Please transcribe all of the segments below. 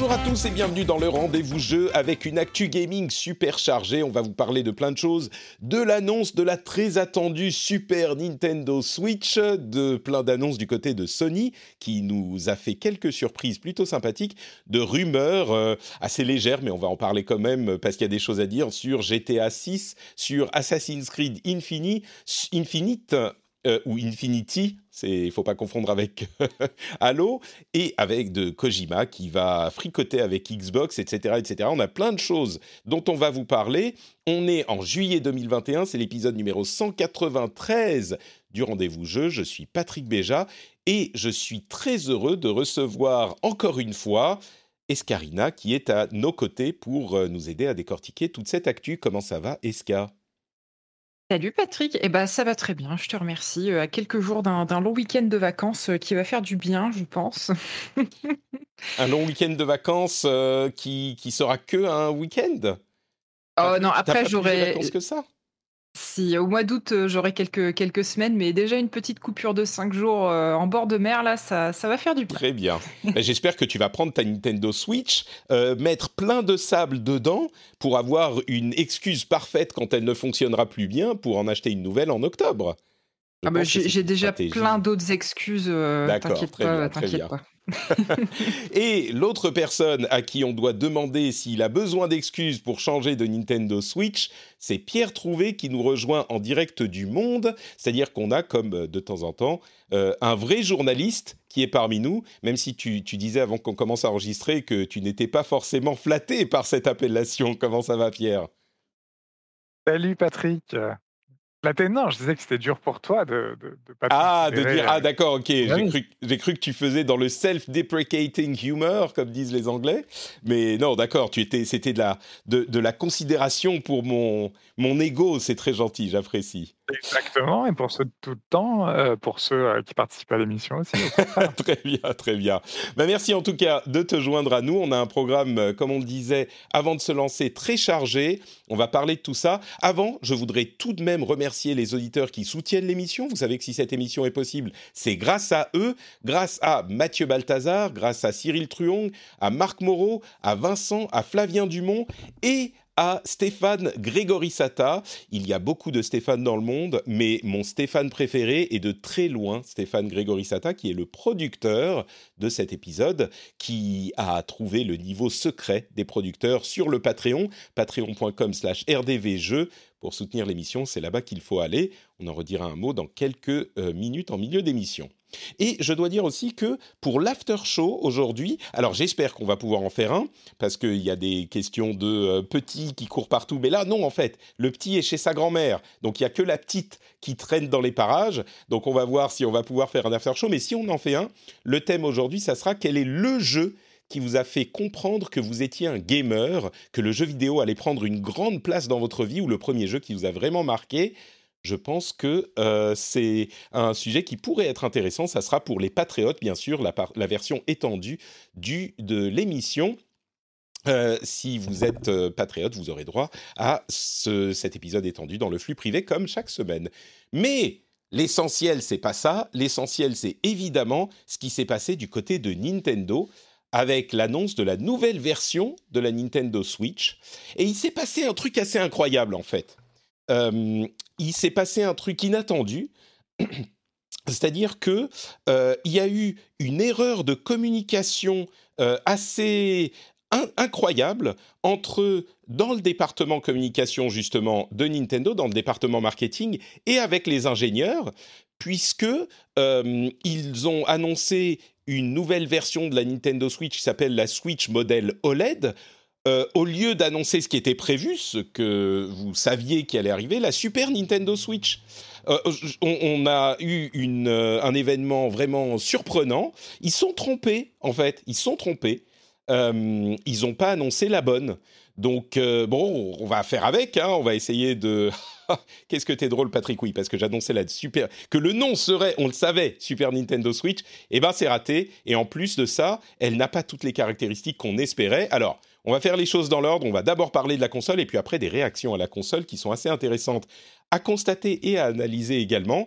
Bonjour à tous et bienvenue dans le rendez-vous jeu avec une actu gaming super chargée. On va vous parler de plein de choses, de l'annonce de la très attendue Super Nintendo Switch, de plein d'annonces du côté de Sony qui nous a fait quelques surprises plutôt sympathiques, de rumeurs euh, assez légères mais on va en parler quand même parce qu'il y a des choses à dire sur GTA 6, sur Assassin's Creed Infini, Infinite euh, ou Infinity, il faut pas confondre avec Halo, et avec de Kojima qui va fricoter avec Xbox, etc., etc. On a plein de choses dont on va vous parler. On est en juillet 2021, c'est l'épisode numéro 193 du rendez-vous jeu. Je suis Patrick Béja et je suis très heureux de recevoir encore une fois Escarina qui est à nos côtés pour euh, nous aider à décortiquer toute cette actu. Comment ça va, Esca? Salut Patrick, eh ben, ça va très bien, je te remercie. Euh, à quelques jours d'un long week-end de vacances euh, qui va faire du bien, je pense. un long week-end de vacances euh, qui, qui sera que un week-end? Oh non, après j'aurais. vacances que ça? Si au mois d'août euh, j'aurai quelques, quelques semaines, mais déjà une petite coupure de 5 jours euh, en bord de mer, là, ça, ça va faire du bien. Très bien. Ben, j'espère que tu vas prendre ta Nintendo Switch, euh, mettre plein de sable dedans pour avoir une excuse parfaite quand elle ne fonctionnera plus bien pour en acheter une nouvelle en octobre. Ah bah, j'ai déjà plein d'autres excuses. t'inquiète pas, t'inquiète pas. et l'autre personne à qui on doit demander s'il a besoin d'excuses pour changer de Nintendo Switch, c'est Pierre Trouvé qui nous rejoint en direct du monde. C'est-à-dire qu'on a, comme euh, de temps en temps, euh, un vrai journaliste qui est parmi nous, même si tu, tu disais avant qu'on commence à enregistrer que tu n'étais pas forcément flatté par cette appellation. Comment ça va, Pierre? Salut Patrick. La non, je disais que c'était dur pour toi de, de, de pas Ah, de dire, ah euh, d'accord, ok, j'ai cru, cru, que tu faisais dans le self-deprecating humor, comme disent les Anglais. Mais non, d'accord, tu étais, c'était de la, de, de, la considération pour mon, mon ego, c'est très gentil, j'apprécie. Exactement, et pour ceux de tout le temps, euh, pour ceux euh, qui participent à l'émission aussi. très bien, très bien. Bah, merci en tout cas de te joindre à nous. On a un programme, euh, comme on le disait, avant de se lancer, très chargé. On va parler de tout ça. Avant, je voudrais tout de même remercier les auditeurs qui soutiennent l'émission. Vous savez que si cette émission est possible, c'est grâce à eux, grâce à Mathieu Balthazar, grâce à Cyril Truong, à Marc Moreau, à Vincent, à Flavien Dumont et à Stéphane Grégorissata. Il y a beaucoup de Stéphane dans le monde, mais mon Stéphane préféré est de très loin Stéphane Grégorissata, qui est le producteur de cet épisode, qui a trouvé le niveau secret des producteurs sur le Patreon, patreon.com slash rdvjeux. Pour soutenir l'émission, c'est là-bas qu'il faut aller. On en redira un mot dans quelques euh, minutes en milieu d'émission. Et je dois dire aussi que pour l'after show aujourd'hui, alors j'espère qu'on va pouvoir en faire un, parce qu'il y a des questions de euh, petits qui courent partout, mais là non en fait, le petit est chez sa grand-mère, donc il n'y a que la petite qui traîne dans les parages, donc on va voir si on va pouvoir faire un after show, mais si on en fait un, le thème aujourd'hui, ça sera quel est le jeu qui vous a fait comprendre que vous étiez un gamer, que le jeu vidéo allait prendre une grande place dans votre vie, ou le premier jeu qui vous a vraiment marqué je pense que euh, c'est un sujet qui pourrait être intéressant. Ça sera pour les patriotes, bien sûr, la, version étendue du, de l'émission. Euh, si vous êtes euh, patriote, vous aurez droit à cet épisode étendu dans le flux privé comme chaque semaine. Mais l'essentiel, c'est pas ça. L'essentiel, c'est évidemment ce qui s'est passé du côté de Nintendo avec l'annonce de la nouvelle version de la Nintendo Switch. Et il s'est passé un truc assez incroyable en fait. Il s'est passé un truc inattendu. c'est-à-dire que il y a eu une erreur de communication assez incroyable entre dans le département communication justement de Nintendo, dans le département marketing et avec les ingénieurs, puisque ils ont annoncé une nouvelle version de la Nintendo Switch qui s'appelle la Switch modèle OLED. Au lieu d'annoncer ce qui était prévu, ce que vous saviez qui allait arriver, la Super Nintendo Switch. Euh, on, a eu euh, un événement vraiment surprenant. Ils sont trompés, en fait. Ils sont trompés. Euh, ils n'ont pas annoncé la bonne. Donc, bon, on va faire avec. Hein. on va essayer de. Qu'est-ce que t'es drôle, Patrick? Oui, parce que j'annonçais la super. Que le nom serait, on le savait, Super Nintendo Switch. Eh ben, c'est raté. Et en plus de ça, elle n'a pas toutes les caractéristiques qu'on espérait. Alors. On va faire les choses dans l'ordre. On va d'abord parler de la console et puis après des réactions à la console qui sont assez intéressantes à constater et à analyser également.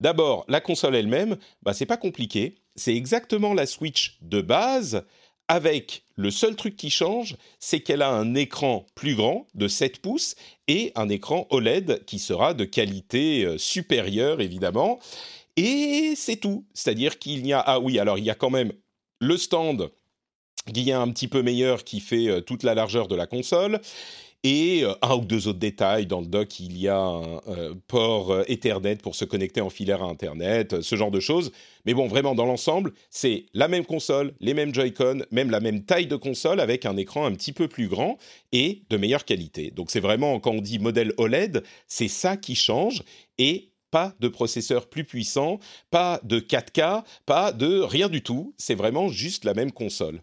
D'abord, la console elle-même, bah, c'est pas compliqué. C'est exactement la Switch de base, avec le seul truc qui change, c'est qu'elle a un écran plus grand de 7 pouces et un écran OLED qui sera de qualité euh, supérieure, évidemment. Et c'est tout. C'est-à-dire qu'il y a... Ah oui, alors il y a quand même le stand est un petit peu meilleur, qui fait euh, toute la largeur de la console et euh, un ou deux autres détails. Dans le dock, il y a un euh, port Ethernet pour se connecter en filaire à Internet, ce genre de choses. Mais bon, vraiment, dans l'ensemble, c'est la même console, les mêmes Joy-Con, même la même taille de console avec un écran un petit peu plus grand et de meilleure qualité. Donc c'est vraiment, quand on dit modèle OLED, c'est ça qui change. Et pas de processeur plus puissant, pas de 4K, pas de rien du tout. C'est vraiment juste la même console.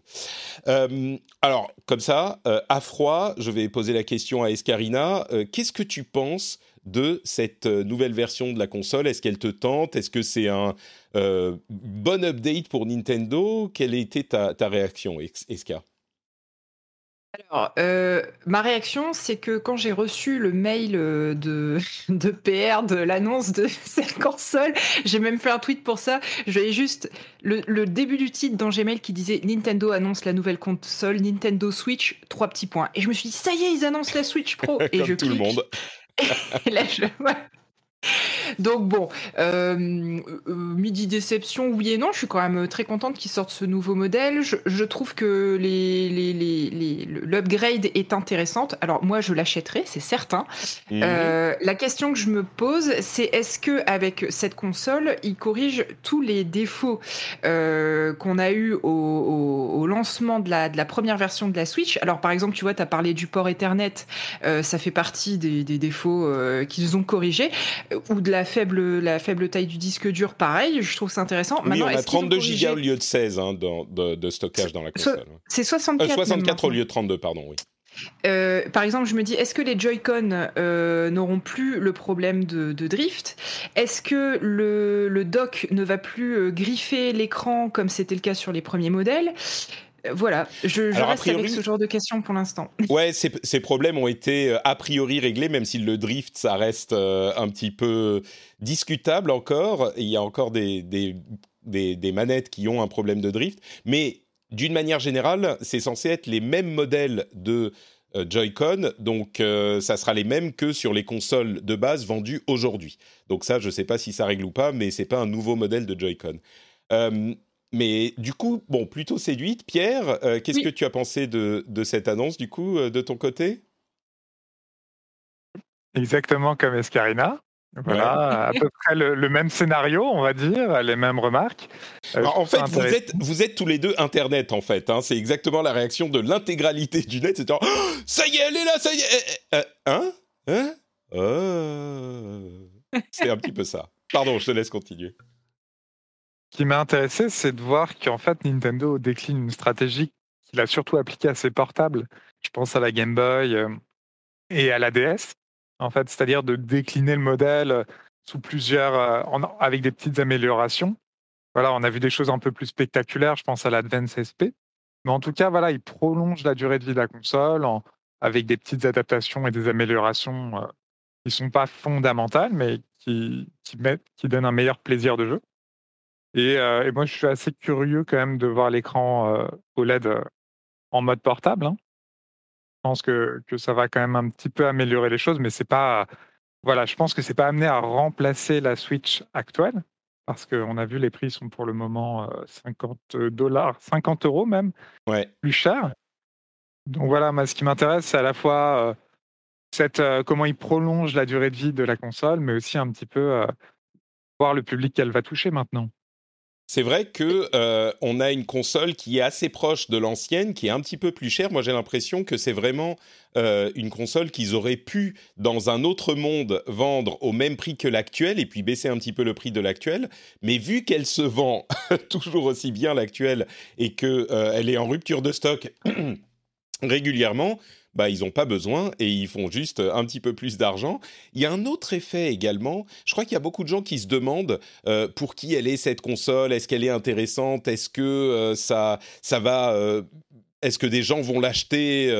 Euh, alors, comme ça, euh, à froid, je vais poser la question à Escarina. Euh, qu'est-ce que tu penses de cette nouvelle version de la console? Est-ce qu'elle te tente? Est-ce que c'est un bon update pour Nintendo? Quelle était ta, ta réaction, Escar alors, euh, ma réaction, c'est que quand j'ai reçu le mail euh, de, de PR de l'annonce de cette console, j'ai même fait un tweet pour ça. J'avais juste le, début du titre dans Gmail qui disait Nintendo annonce la nouvelle console Nintendo Switch, trois petits points. Et je me suis dit, ça y est, ils annoncent la Switch Pro. Et je tout le monde. Et là, je, donc bon, euh, euh, midi déception, oui et non. Je suis quand même très contente qu'ils sortent ce nouveau modèle. Je, trouve que l'upgrade est intéressante. Alors moi, je l'achèterai, c'est certain. Mhm. Euh, la question que je me pose, c'est est-ce que avec cette console, il corrige tous les défauts qu'on a eu au, lancement de la, première version de la Switch? Alors par exemple, tu vois, tu as parlé du port Ethernet, ça fait partie des, des défauts qu'ils ont corrigés ou de la faible, la faible taille du disque dur, pareil, je trouve ça intéressant. Oui, on a 32 Go au lieu de 16 hein, de, stockage dans la console. C'est 64. 64 euh, au lieu de 32, pardon, oui. Euh, par exemple, je me dis, est-ce que les Joy-Con euh, n'auront plus le problème de, drift? Est-ce que le, le, dock ne va plus griffer l'écran comme c'était le cas sur les premiers modèles? Voilà, je, reste avec ce genre de questions pour l'instant. Ouais, ces, problèmes ont été euh, a priori réglés, même si le drift, ça reste euh, un petit peu discutable encore. Il y a encore des, des, manettes qui ont un problème de drift. Mais d'une manière générale, c'est censé être les mêmes modèles de euh, Joy-Con, donc ça sera les mêmes que sur les consoles de base vendues aujourd'hui. Donc ça, je ne sais pas si ça règle ou pas, mais c'est pas un nouveau modèle de Joy-Con. Mais du coup, bon, plutôt séduite. Pierre, euh, qu'est-ce que tu as pensé de, de, cette annonce, du coup, euh, de ton côté? Exactement comme Escarina. Voilà, à peu près le, même scénario, on va dire, les mêmes remarques. Euh, en fait, vous êtes, vous êtes tous les deux Internet, en fait. Hein. c'est exactement la réaction de l'intégralité du net. C'est genre, oh, ça y est, elle est là, ça y est. hein? Hein? C'est un petit peu ça. Pardon, je te laisse continuer. Qui m'a intéressé, c'est de voir qu'en fait, Nintendo décline une stratégie qu'il a surtout appliquée à ses portables. Je pense à la Game Boy euh, et à la DS, en fait, c'est-à-dire de décliner le modèle euh, sous plusieurs, euh, avec des petites améliorations. Voilà, on a vu des choses un peu plus spectaculaires, je pense à l'Advance SP. Mais en tout cas, voilà, il prolonge la durée de vie de la console avec des petites adaptations et des améliorations qui ne sont pas fondamentales, mais qui donnent un meilleur plaisir de jeu. Euh, et, moi, je suis assez curieux quand même de voir l'écran euh, OLED euh, en mode portable. Hein. Je pense que, que ça va quand même un petit peu améliorer les choses, mais c'est pas. Voilà, je pense que c'est pas amené à remplacer la Switch actuelle. parce qu'on a vu les prix sont pour le moment 50 dollars, 50 euros même, ouais. plus cher. Donc voilà, moi, ce qui m'intéresse, c'est à la fois cette, comment il prolonge la durée de vie de la console, mais aussi un petit peu voir le public qu'elle va toucher maintenant. C'est vrai que euh, on a une console qui est assez proche de l'ancienne, qui est un petit peu plus chère. Moi, j'ai l'impression que c'est vraiment euh, une console qu'ils auraient pu, dans un autre monde, vendre au même prix que l'actuelle et puis baisser un petit peu le prix de l'actuelle. Mais vu qu'elle se vend toujours aussi bien l'actuelle et qu'elle euh, est en rupture de stock régulièrement, bah, ils n'ont pas besoin et ils font juste un petit peu plus d'argent. Il y a un autre effet également. Je crois qu'il y a beaucoup de gens qui se demandent euh, pour qui elle est cette console. Est-ce qu'elle est intéressante? Est-ce que euh, ça, ça va euh, est-ce que des gens vont l'acheter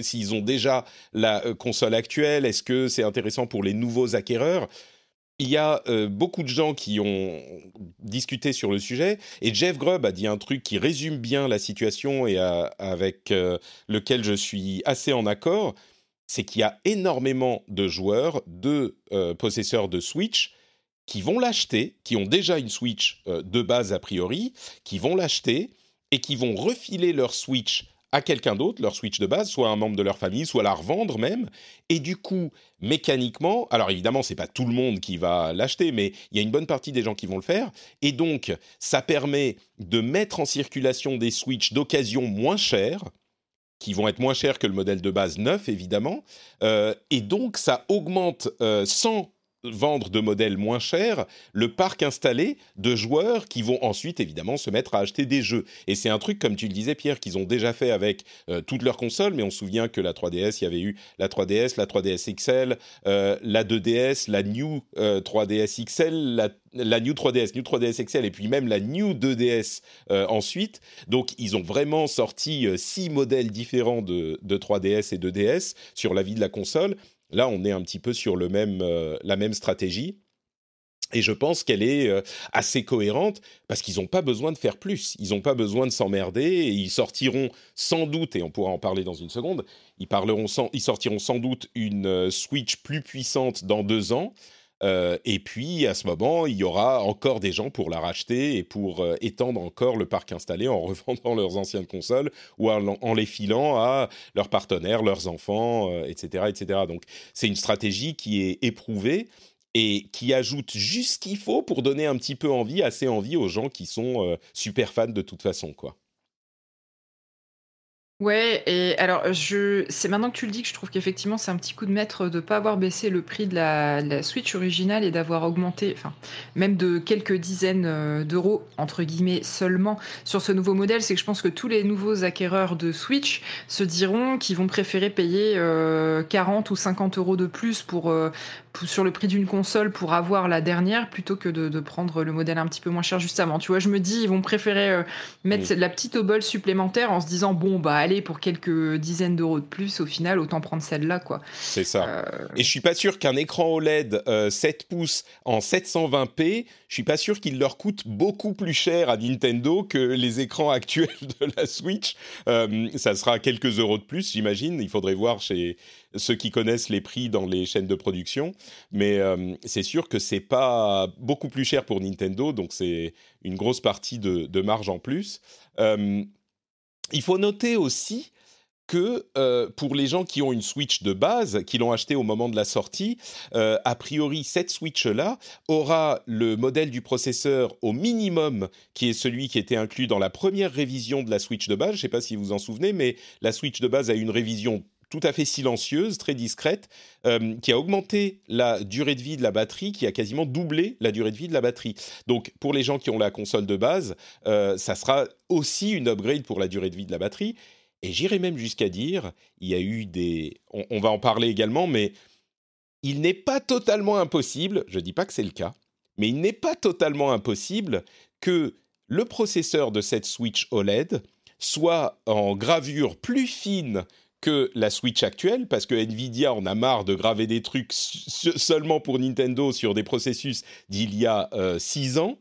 s'ils ont déjà la console actuelle? Est-ce que c'est intéressant pour les nouveaux acquéreurs? Il y a euh, beaucoup de gens qui ont discuté sur le sujet et Jeff Grubb a dit un truc qui résume bien la situation et avec euh, lequel je suis assez en accord, c'est qu'il y a énormément de joueurs, de euh, possesseurs de Switch qui vont l'acheter, qui ont déjà une Switch de base a priori, qui vont l'acheter et qui vont refiler leur Switch à quelqu'un d'autre, leur Switch de base, soit un membre de leur famille, soit la revendre même. Et du coup, mécaniquement, alors évidemment, c'est pas tout le monde qui va l'acheter, mais il y a une bonne partie des gens qui vont le faire. Et donc, ça permet de mettre en circulation des Switch d'occasion moins chers, qui vont être moins chers que le modèle de base neuf, évidemment. Euh, et donc, ça augmente euh, sans vendre de modèles moins chers le parc installé de joueurs qui vont ensuite évidemment se mettre à acheter des jeux. Et c'est un truc, comme tu le disais Pierre, qu'ils ont déjà fait avec euh, toutes leurs consoles, mais on se souvient que la 3DS, il y avait eu la 3DS, la 3DS XL, euh, la 2DS, la New 3DS euh, XL, la, New 3DS, New 3DS XL, et puis même la New 2DS ensuite. Donc ils ont vraiment sorti six modèles différents de, de 3DS et de DS sur la vie de la console Là, on est un petit peu sur euh, la même stratégie. Et je pense qu'elle est euh, assez cohérente parce qu'ils n'ont pas besoin de faire plus. Ils n'ont pas besoin de s'emmerder et ils sortiront sans doute, et on pourra en parler dans une seconde, ils, parleront ils sortiront sans doute une euh, Switch plus puissante dans deux ans. Euh, et puis, à ce moment, il y aura encore des gens pour la racheter et pour euh, étendre encore le parc installé en revendant leurs anciennes consoles ou en, les filant à leurs partenaires, leurs enfants, etc., euh, etc. Donc, c'est une stratégie qui est éprouvée et qui ajoute juste ce qu'il faut pour donner un petit peu envie, assez envie aux gens qui sont super fans de toute façon, quoi. Ouais, et alors je c'est maintenant que tu le dis que je trouve qu'effectivement c'est un petit coup de maître de pas avoir baissé le prix de la, la Switch originale et d'avoir augmenté, enfin même de quelques dizaines euh, d'euros entre guillemets seulement sur ce nouveau modèle. C'est que je pense que tous les nouveaux acquéreurs de Switch se diront qu'ils vont préférer payer 40 euh, ou 50 euros de plus pour, euh, sur le prix d'une console pour avoir la dernière plutôt que de, de, prendre le modèle un petit peu moins cher juste avant. Tu vois, je me dis ils vont préférer mettre la petite obole supplémentaire en se disant bon bah pour quelques dizaines d'euros de plus, au final, autant prendre celle-là, quoi. C'est ça. Euh, Et je suis pas sûr qu'un écran OLED 7 euh, pouces en 720p, je suis pas sûr qu'il leur coûte beaucoup plus cher à Nintendo que les écrans actuels de la Switch. Euh, ça sera quelques euros de plus, j'imagine. Il faudrait voir chez ceux qui connaissent les prix dans les chaînes de production, mais c'est sûr que c'est pas beaucoup plus cher pour Nintendo, donc c'est une grosse partie de, de marge en plus. Il faut noter aussi que euh, pour les gens qui ont une Switch de base, qui l'ont acheté au moment de la sortie, euh, a priori cette Switch-là aura le modèle du processeur au minimum, qui est celui qui était inclus dans la première révision de la Switch de base. Je ne sais pas si vous vous en souvenez, mais la Switch de base a eu une révision tout à fait silencieuse, très discrète, euh, qui a augmenté la durée de vie de la batterie, qui a quasiment doublé la durée de vie de la batterie. Donc pour les gens qui ont la console de base, euh, ça sera aussi une upgrade pour la durée de vie de la batterie. Et j'irai même jusqu'à dire, il y a eu des... On, va en parler également, mais il n'est pas totalement impossible, je ne dis pas que c'est le cas, mais il n'est pas totalement impossible que le processeur de cette Switch OLED soit en gravure plus fine que la Switch actuelle, parce que Nvidia en a marre de graver des trucs seulement pour Nintendo sur des processus d'il y a euh, six ans,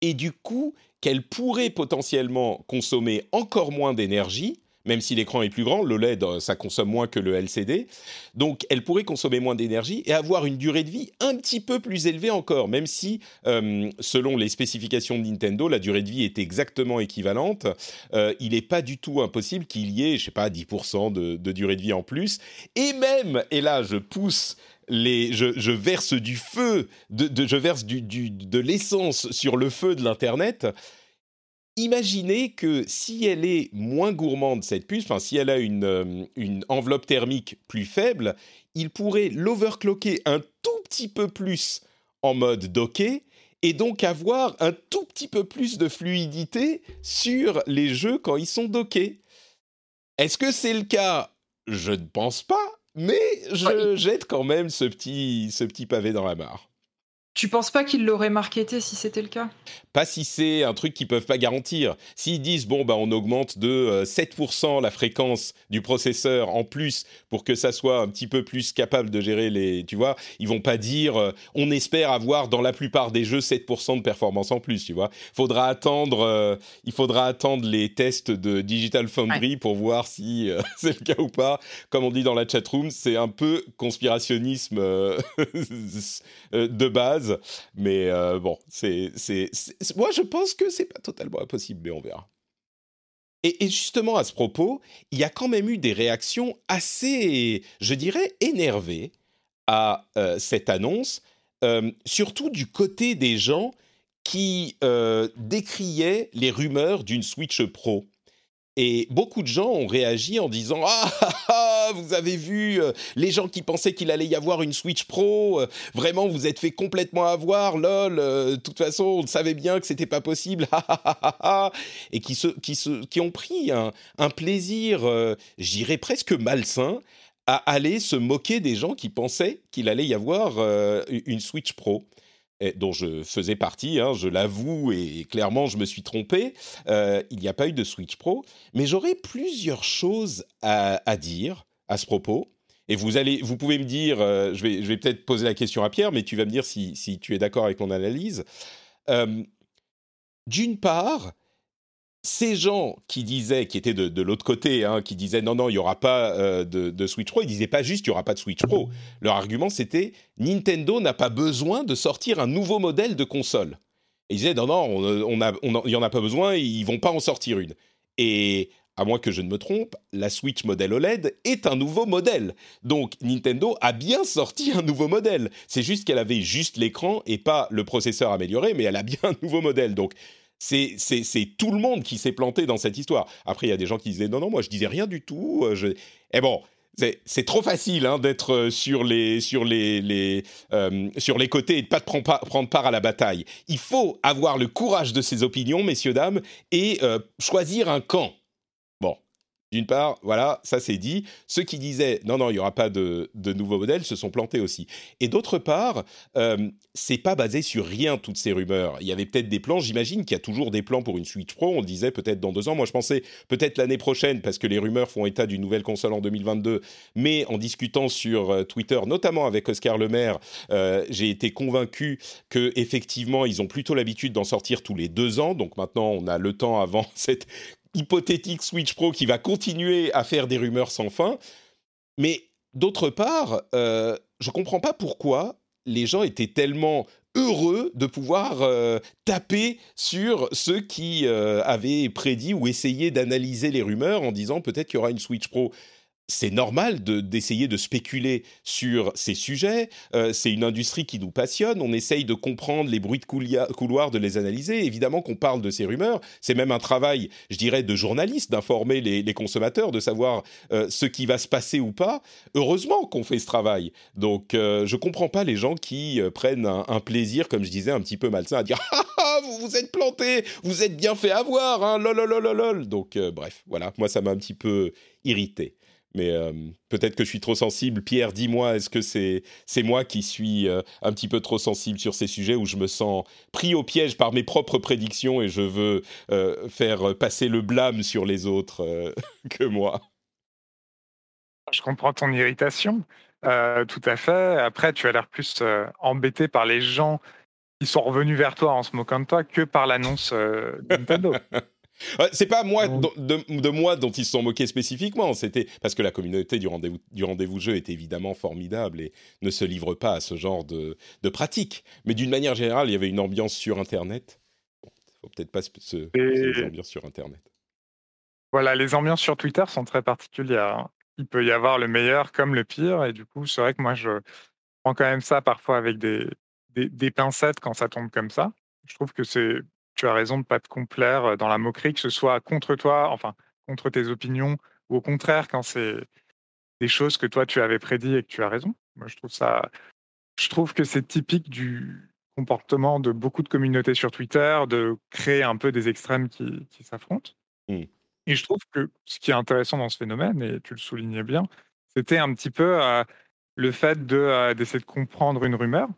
et du coup qu'elle pourrait potentiellement consommer encore moins d'énergie, même si l'écran est plus grand, l'OLED, euh, ça consomme moins que le LCD. Donc, elle pourrait consommer moins d'énergie et avoir une durée de vie un petit peu plus élevée encore, même si, euh, selon les spécifications de Nintendo, la durée de vie est exactement équivalente. Euh, il n'est pas du tout impossible qu'il y ait, je sais pas, 10% de, de durée de vie en plus. Et même, et là, je pousse les, je, verse du feu, je verse du, de l'essence sur le feu de l'Internet imaginez que si elle est moins gourmande, cette puce, enfin si elle a une, euh, une enveloppe thermique plus faible, il pourrait l'overclocker un tout petit peu plus en mode docké et donc avoir un tout petit peu plus de fluidité sur les jeux quand ils sont dockés. Est-ce que c'est le cas? Je ne pense pas, mais je jette quand même ce petit, ce petit pavé dans la mare. Tu penses pas qu'ils l'auraient marketé si c'était le cas? Pas si c'est un truc qu'ils peuvent pas garantir. S'ils disent bon bah on augmente de 7% euh, la fréquence du processeur en plus pour que ça soit un petit peu plus capable de gérer les, tu vois, ils vont pas dire euh, on espère avoir dans la plupart des jeux 7% de performance en plus, tu vois. Faudra attendre, euh, il faudra attendre les tests de Digital Foundry pour voir si c'est le cas ou pas. Comme on dit dans la chatroom, c'est un peu conspirationnisme de base mais euh, bon, c'est, moi je pense que c'est pas totalement impossible, mais on verra. Et, justement, à ce propos, il y a quand même eu des réactions assez, je dirais, énervées à euh, cette annonce, euh, surtout du côté des gens qui décriaient les rumeurs d'une Switch Pro. Et beaucoup de gens ont réagi en disant ah, ah, ah, vous avez vu euh, les gens qui pensaient qu'il allait y avoir une Switch Pro, euh, vraiment vous êtes fait complètement avoir, lol. Euh, de toute façon, on savait bien que c'était pas possible, et qui se, qui se, qui ont pris un, un plaisir, j'irais presque malsain, à aller se moquer des gens qui pensaient qu'il allait y avoir une Switch Pro dont je faisais partie, hein, je l'avoue, et, clairement je me suis trompé, euh, il n'y a pas eu de Switch Pro, mais j'aurais plusieurs choses à, dire à ce propos. Et vous, allez, vous pouvez me dire, euh, je vais, peut-être poser la question à Pierre, mais tu vas me dire si, si tu es d'accord avec mon analyse. Euh, d'une part, ces gens qui disaient, qui étaient de, l'autre côté, hein, qui disaient non, non, il n'y aura pas euh, de, Switch Pro, ils disaient pas juste il n'y aura pas de Switch Pro. Leur argument c'était Nintendo n'a pas besoin de sortir un nouveau modèle de console. Et ils disaient non, non, on, il n'y en a pas besoin, ils vont pas en sortir une. Et à moins que je ne me trompe, la Switch modèle OLED est un nouveau modèle. Donc Nintendo a bien sorti un nouveau modèle. C'est juste qu'elle avait juste l'écran et pas le processeur amélioré, mais elle a bien un nouveau modèle. Donc c'est tout le monde qui s'est planté dans cette histoire. Après, il y a des gens qui disaient non, non, moi je disais rien du tout. Euh, je... Et eh bon, c'est trop facile hein, d'être euh, euh, sur les côtés et de pas prendre, prendre part à la bataille. Il faut avoir le courage de ses opinions, messieurs, dames, et choisir un camp. D'une part, voilà, ça c'est dit. Ceux qui disaient non, non, il n'y aura pas de, de, nouveaux modèles se sont plantés aussi. Et d'autre part, euh, c'est pas basé sur rien toutes ces rumeurs. Il y avait peut-être des plans. J'imagine qu'il y a toujours des plans pour une Switch Pro. On disait peut-être dans deux ans. Moi, je pensais peut-être l'année prochaine parce que les rumeurs font état d'une nouvelle console en 2022. Mais en discutant sur euh, Twitter, notamment avec Oscar Lemaire, euh, j'ai été convaincu que effectivement, ils ont plutôt l'habitude d'en sortir tous les deux ans. Donc maintenant, on a le temps avant cette hypothétique Switch Pro qui va continuer à faire des rumeurs sans fin. Mais d'autre part, euh, je ne comprends pas pourquoi les gens étaient tellement heureux de pouvoir euh, taper sur ceux qui euh, avaient prédit ou essayé d'analyser les rumeurs en disant peut-être qu'il y aura une Switch Pro c'est normal d'essayer de, spéculer sur ces sujets. Euh, c'est une industrie qui nous passionne. On essaye de comprendre les bruits de couloir, de les analyser. Évidemment qu'on parle de ces rumeurs. C'est même un travail, je dirais, de journaliste d'informer les, consommateurs, de savoir euh, ce qui va se passer ou pas. Heureusement qu'on fait ce travail. Donc, euh, je comprends pas les gens qui prennent un, plaisir, comme je disais, un petit peu malsain à dire ah, ah, vous vous êtes planté, vous êtes bien fait avoir, hein, lol, lol, lol, lol. Donc, bref, voilà. Moi, ça m'a un petit peu irrité. Mais euh, peut-être que je suis trop sensible. Pierre, dis-moi, est-ce que c'est c'est moi qui suis euh, un petit peu trop sensible sur ces sujets où je me sens pris au piège par mes propres prédictions et je veux euh, faire passer le blâme sur les autres que moi? Je comprends ton irritation, tout à fait. Après, tu as l'air plus embêté par les gens qui sont revenus vers toi en se moquant de toi que par l'annonce Nintendo. c'est pas moi de, moi dont ils se sont moqués spécifiquement. C'était parce que la communauté du rendez-vous du rendez-vous jeu est évidemment formidable et ne se livre pas à ce genre de, de pratiques. Mais d'une manière générale, il y avait une ambiance sur Internet. Bon, faut peut-être pas se, se ambiance sur Internet. Voilà, les ambiances sur Twitter sont très particulières. Hein. Il peut y avoir le meilleur comme le pire, et du coup, c'est vrai que moi, je prends quand même ça parfois avec des, des pincettes quand ça tombe comme ça. Je trouve que c'est tu as raison de ne pas te complaire euh, dans la moquerie, que ce soit contre toi, enfin, contre tes opinions, ou au contraire, quand c'est des choses que toi, tu avais prédit et que tu as raison. Moi, je trouve ça. Je trouve que c'est typique du comportement de beaucoup de communautés sur Twitter, de créer un peu des extrêmes qui, s'affrontent. Mmh. Et je trouve que ce qui est intéressant dans ce phénomène, et tu le soulignais bien, c'était un petit peu euh, le fait de, euh, d'essayer de comprendre une rumeur,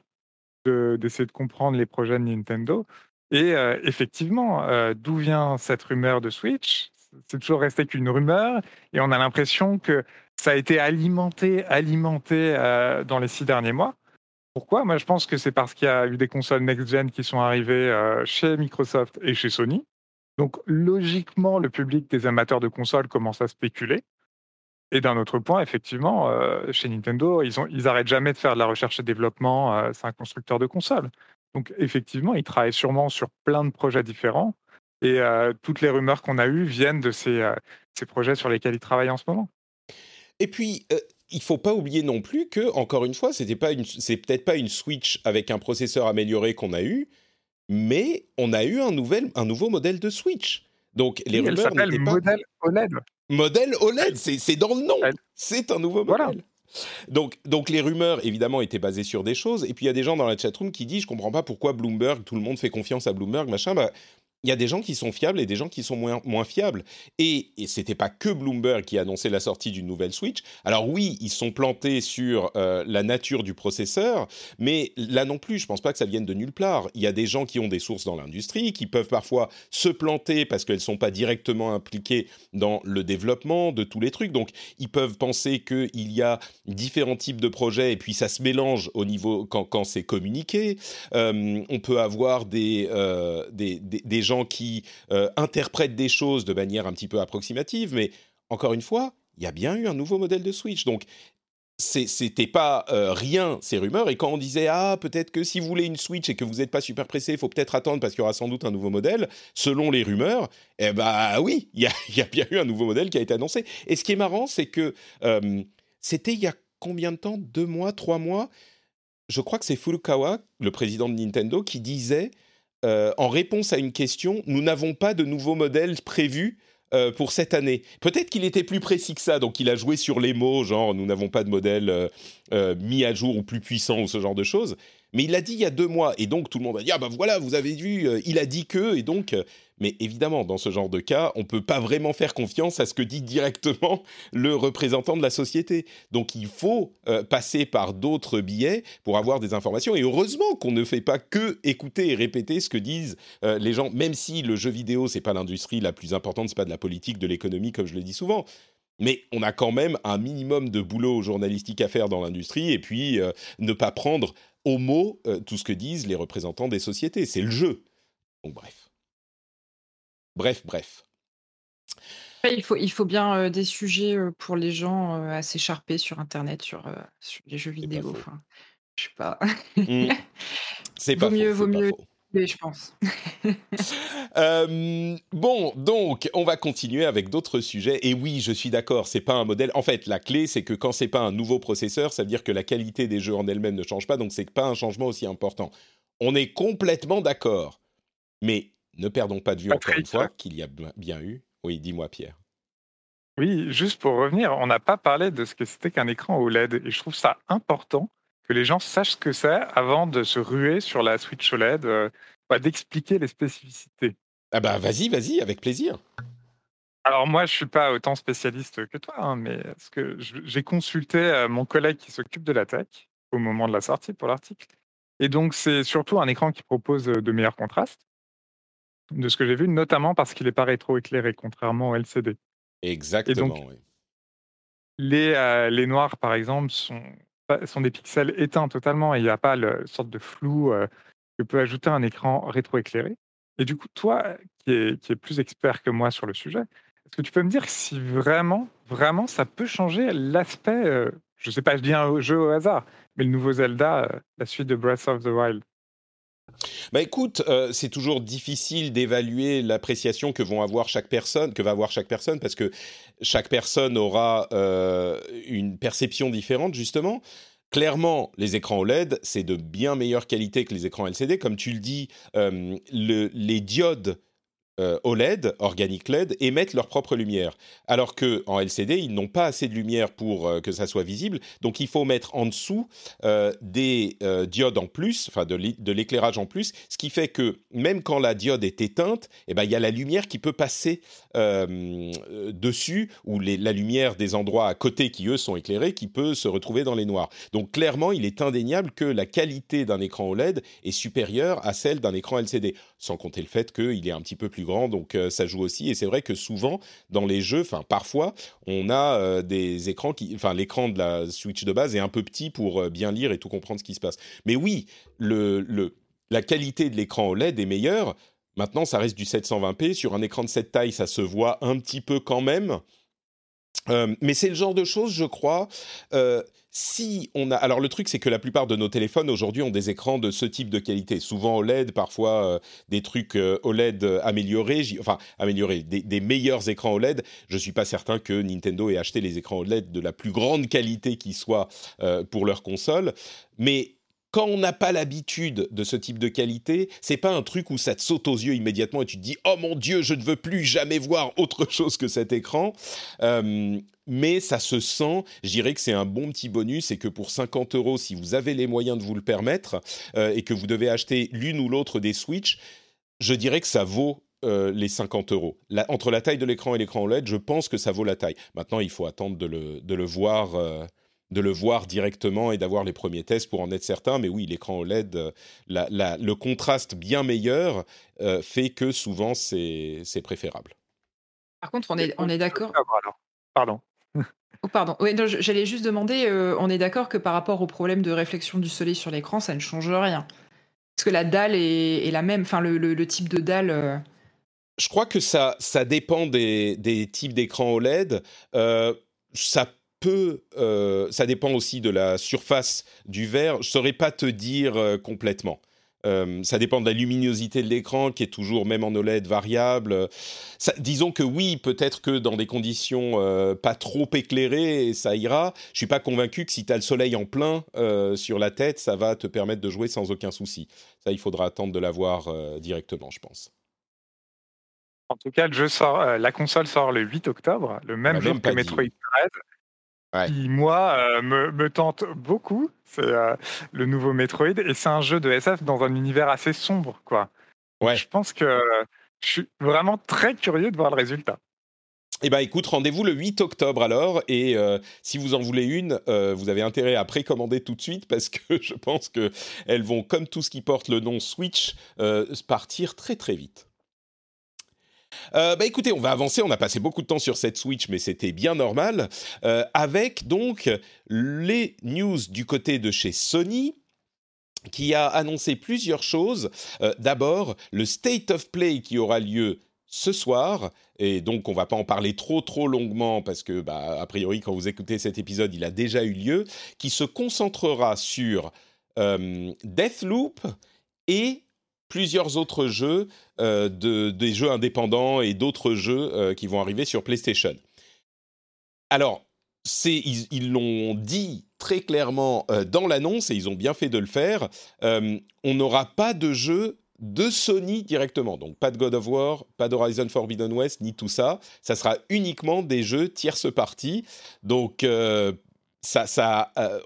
d'essayer de comprendre les projets de Nintendo, et effectivement, d'où vient cette rumeur de Switch? C'est toujours resté qu'une rumeur, et on a l'impression que ça a été alimenté, alimenté dans les six derniers mois. Pourquoi? Moi, je pense que c'est parce qu'il y a eu des consoles next-gen qui sont arrivées chez Microsoft et chez Sony. Donc, logiquement, le public des amateurs de consoles commence à spéculer. Et d'un autre point, effectivement, chez Nintendo, ils, ont, ils arrêtent jamais de faire de la recherche et développement. c'est un constructeur de consoles. Donc effectivement, il travaille sûrement sur plein de projets différents. Et euh, toutes les rumeurs qu'on a eues viennent de ces, euh, ces, projets sur lesquels il travaille en ce moment. Et puis, euh, il faut pas oublier non plus que, encore une fois, c'était pas une, c'est peut-être pas une Switch avec un processeur amélioré qu'on a eu, mais on a eu un, nouvel, un nouveau modèle de Switch. Donc les rumeurs n'étaient pas. Modèle OLED. Modèle OLED, c'est dans le nom. C'est un nouveau modèle. Donc, donc les rumeurs, évidemment, étaient basées sur des choses. Et puis, il y a des gens dans la chatroom qui disent, je comprends pas pourquoi Bloomberg, tout le monde fait confiance à Bloomberg, machin. Bah, il y a des gens qui sont fiables et des gens qui sont moins, moins fiables. Et, et c'était pas que Bloomberg qui annonçait la sortie d'une nouvelle Switch. Alors oui, ils sont plantés sur euh, la nature du processeur, mais là non plus, je pense pas que ça vienne de nulle part. Il y a des gens qui ont des sources dans l'industrie, qui peuvent parfois se planter parce qu'elles sont pas directement impliquées dans le développement de tous les trucs. Donc ils peuvent penser qu'il y a différents types de projets et puis ça se mélange au niveau quand, quand c'est communiqué. Euh, on peut avoir des, euh, des, des, des qui euh, interprètent des choses de manière un petit peu approximative, mais encore une fois, il y a bien eu un nouveau modèle de Switch. Donc, c'était pas euh, rien ces rumeurs. Et quand on disait ah peut-être que si vous voulez une Switch et que vous n'êtes pas super pressé il faut peut-être attendre parce qu'il y aura sans doute un nouveau modèle selon les rumeurs eh ben oui il y a, bien eu un nouveau modèle qui a été annoncé. Et ce qui est marrant c'est que euh, c'était il y a combien de temps? Deux mois? Trois mois? Je crois que c'est Furukawa le président de Nintendo qui disait euh, en réponse à une question, nous n'avons pas de nouveau modèle prévu euh, pour cette année. Peut-être qu'il était plus précis que ça, donc il a joué sur les mots, genre nous n'avons pas de modèle euh, mis à jour ou plus puissant ou ce genre de choses. Mais il l'a dit il y a deux mois, et donc tout le monde a dit ah ben voilà, vous avez vu, il a dit que, et donc mais évidemment, dans ce genre de cas, on ne peut pas vraiment faire confiance à ce que dit directement le représentant de la société. Donc il faut euh, passer par d'autres billets pour avoir des informations. Et heureusement qu'on ne fait pas que écouter et répéter ce que disent euh, les gens, même si le jeu vidéo, c'est pas l'industrie la plus importante, c'est pas de la politique, de l'économie, comme je le dis souvent. Mais on a quand même un minimum de boulot journalistique à faire dans l'industrie et puis euh, ne pas prendre au mot tout ce que disent les représentants des sociétés. C'est le jeu. Donc bref. Bref, bref. Il faut, il faut bien des sujets pour les gens à s'écharper sur Internet, sur, les jeux vidéo. Enfin, je sais pas. Mmh. C'est pas vaut mieux, vaut je pense. bon, donc, on va continuer avec d'autres sujets. Et oui, je suis d'accord, c'est pas un modèle. En fait, la clé, c'est que quand c'est pas un nouveau processeur, ça veut dire que la qualité des jeux en elle-même ne change pas, donc c'est pas un changement aussi important. On est complètement d'accord. Mais ne perdons pas de vue encore une fois qu'il y a bien eu. Oui, dis-moi Pierre. Oui, juste pour revenir, on n'a pas parlé de ce que c'était qu'un écran OLED et je trouve ça important que les gens sachent ce que c'est avant de se ruer sur la Switch OLED, euh, bah, d'expliquer les spécificités. Ah bah vas-y, vas-y, avec plaisir. Alors moi, je suis pas autant spécialiste que toi, hein, mais ce que j'ai consulté euh, mon collègue qui s'occupe de la tech au moment de la sortie pour l'article. Et donc c'est surtout un écran qui propose euh, de meilleurs contrastes de ce que j'ai vu, notamment parce qu'il n'est pas rétroéclairé, contrairement au LCD. Exactement, oui. Les, euh, les noirs, par exemple, sont, sont des pixels éteints totalement et il n'y a pas le sorte de flou euh, que peut ajouter un écran rétroéclairé. Et du coup, toi, qui es, qui est plus expert que moi sur le sujet, est-ce que tu peux me dire si vraiment, vraiment, ça peut changer l'aspect, euh, je sais pas, je dis un jeu au hasard, mais le nouveau Zelda, euh, la suite de Breath of the Wild? Bah écoute, euh, c'est toujours difficile d'évaluer l'appréciation que vont avoir chaque personne, que va avoir chaque personne, parce que chaque personne aura une perception différente justement. Clairement, les écrans OLED, c'est de bien meilleure qualité que les écrans LCD. Comme tu le dis, le, les diodes euh, OLED, Organic LED, émettent leur propre lumière. Alors que en LCD, ils n'ont pas assez de lumière pour euh, que ça soit visible. Donc il faut mettre en dessous euh, des diodes en plus, enfin de l'éclairage en plus, ce qui fait que même quand la diode est éteinte, eh ben, il y a la lumière qui peut passer dessus, ou la lumière des endroits à côté qui, eux, sont éclairés, qui peut se retrouver dans les noirs. Donc clairement, il est indéniable que la qualité d'un écran OLED est supérieure à celle d'un écran LCD, sans compter le fait qu'il est un petit peu plus grand, donc euh, ça joue aussi. Et c'est vrai que souvent, dans les jeux, enfin parfois, on a euh, des écrans qui, enfin l'écran de la Switch de base est un peu petit pour euh, bien lire et tout comprendre ce qui se passe. Mais oui, le, le la qualité de l'écran OLED est meilleure. Maintenant, ça reste du 720p. Sur un écran de cette taille, ça se voit un petit peu quand même. Mais c'est le genre de choses, je crois, si on a, alors le truc c'est que la plupart de nos téléphones aujourd'hui ont des écrans de ce type de qualité, souvent OLED, parfois euh, des trucs euh, OLED améliorés, enfin améliorés, des, meilleurs écrans OLED. Je suis pas certain que Nintendo ait acheté les écrans OLED de la plus grande qualité qui soit euh, pour leur console, mais quand on n'a pas l'habitude de ce type de qualité, c'est pas un truc où ça te saute aux yeux immédiatement et tu te dis oh mon dieu je ne veux plus jamais voir autre chose que cet écran mais ça se sent. Je dirais que c'est un bon petit bonus et que pour 50 euros, si vous avez les moyens de vous le permettre euh, et que vous devez acheter l'une ou l'autre des Switch, je dirais que ça vaut euh, les 50 euros. entre la taille de l'écran et l'écran OLED, je pense que ça vaut la taille. Maintenant, il faut attendre de le, voir. Euh, de le voir directement et d'avoir les premiers tests pour en être certain. Mais oui, l'écran OLED, le contraste bien meilleur fait que souvent c'est préférable. Par contre, on est, on est d'accord. Pardon. Oh, pardon. Oui, j'allais juste demander, euh, on est d'accord que par rapport au problème de réflexion du soleil sur l'écran, ça ne change rien. Parce que la dalle est, la même, enfin le, type de dalle. Euh. Je crois que ça, ça dépend des, types d'écran OLED. Euh, ça peut, ça dépend aussi de la surface du verre. Je saurais pas te dire complètement. Euh, ça dépend de la luminosité de l'écran qui est toujours, même en OLED, variable. disons que oui, peut-être que dans des conditions euh, pas trop éclairées, ça ira. Je suis pas convaincu que si tu as le soleil en plein euh, sur la tête, ça va te permettre de jouer sans aucun souci. Ça, il faudra attendre de l'avoir directement, je pense. En tout cas, le jeu sort, la console sort le 8 octobre, le même jour que Metroid Dread qui, moi, euh, me, tente beaucoup. C'est euh, le nouveau Metroid. Et c'est un jeu de SF dans un univers assez sombre, quoi. Ouais. Je pense que je suis vraiment très curieux de voir le résultat. Eh bien, écoute, rendez-vous le 8 octobre alors. Et euh, si vous en voulez une, vous avez intérêt à précommander tout de suite parce que je pense qu'elles vont, comme tout ce qui porte le nom Switch, partir très très vite. Euh, bah écoutez, on va avancer. On a passé beaucoup de temps sur cette Switch, mais c'était bien normal. Euh, avec donc les news du côté de chez Sony qui a annoncé plusieurs choses. Euh, d'abord, le State of Play qui aura lieu ce soir, et donc on va pas en parler trop trop longuement parce que, bah, a priori, quand vous écoutez cet épisode, il a déjà eu lieu, qui se concentrera sur Deathloop et plusieurs autres jeux, euh, de, des jeux indépendants et d'autres jeux euh, qui vont arriver sur PlayStation. Alors, ils l'ont dit très clairement euh, dans l'annonce, et ils ont bien fait de le faire, on n'aura pas de jeu de Sony directement. Donc pas de God of War, pas d'Horizon Forbidden West, ni tout ça. Ça sera uniquement des jeux tierce partie. Donc on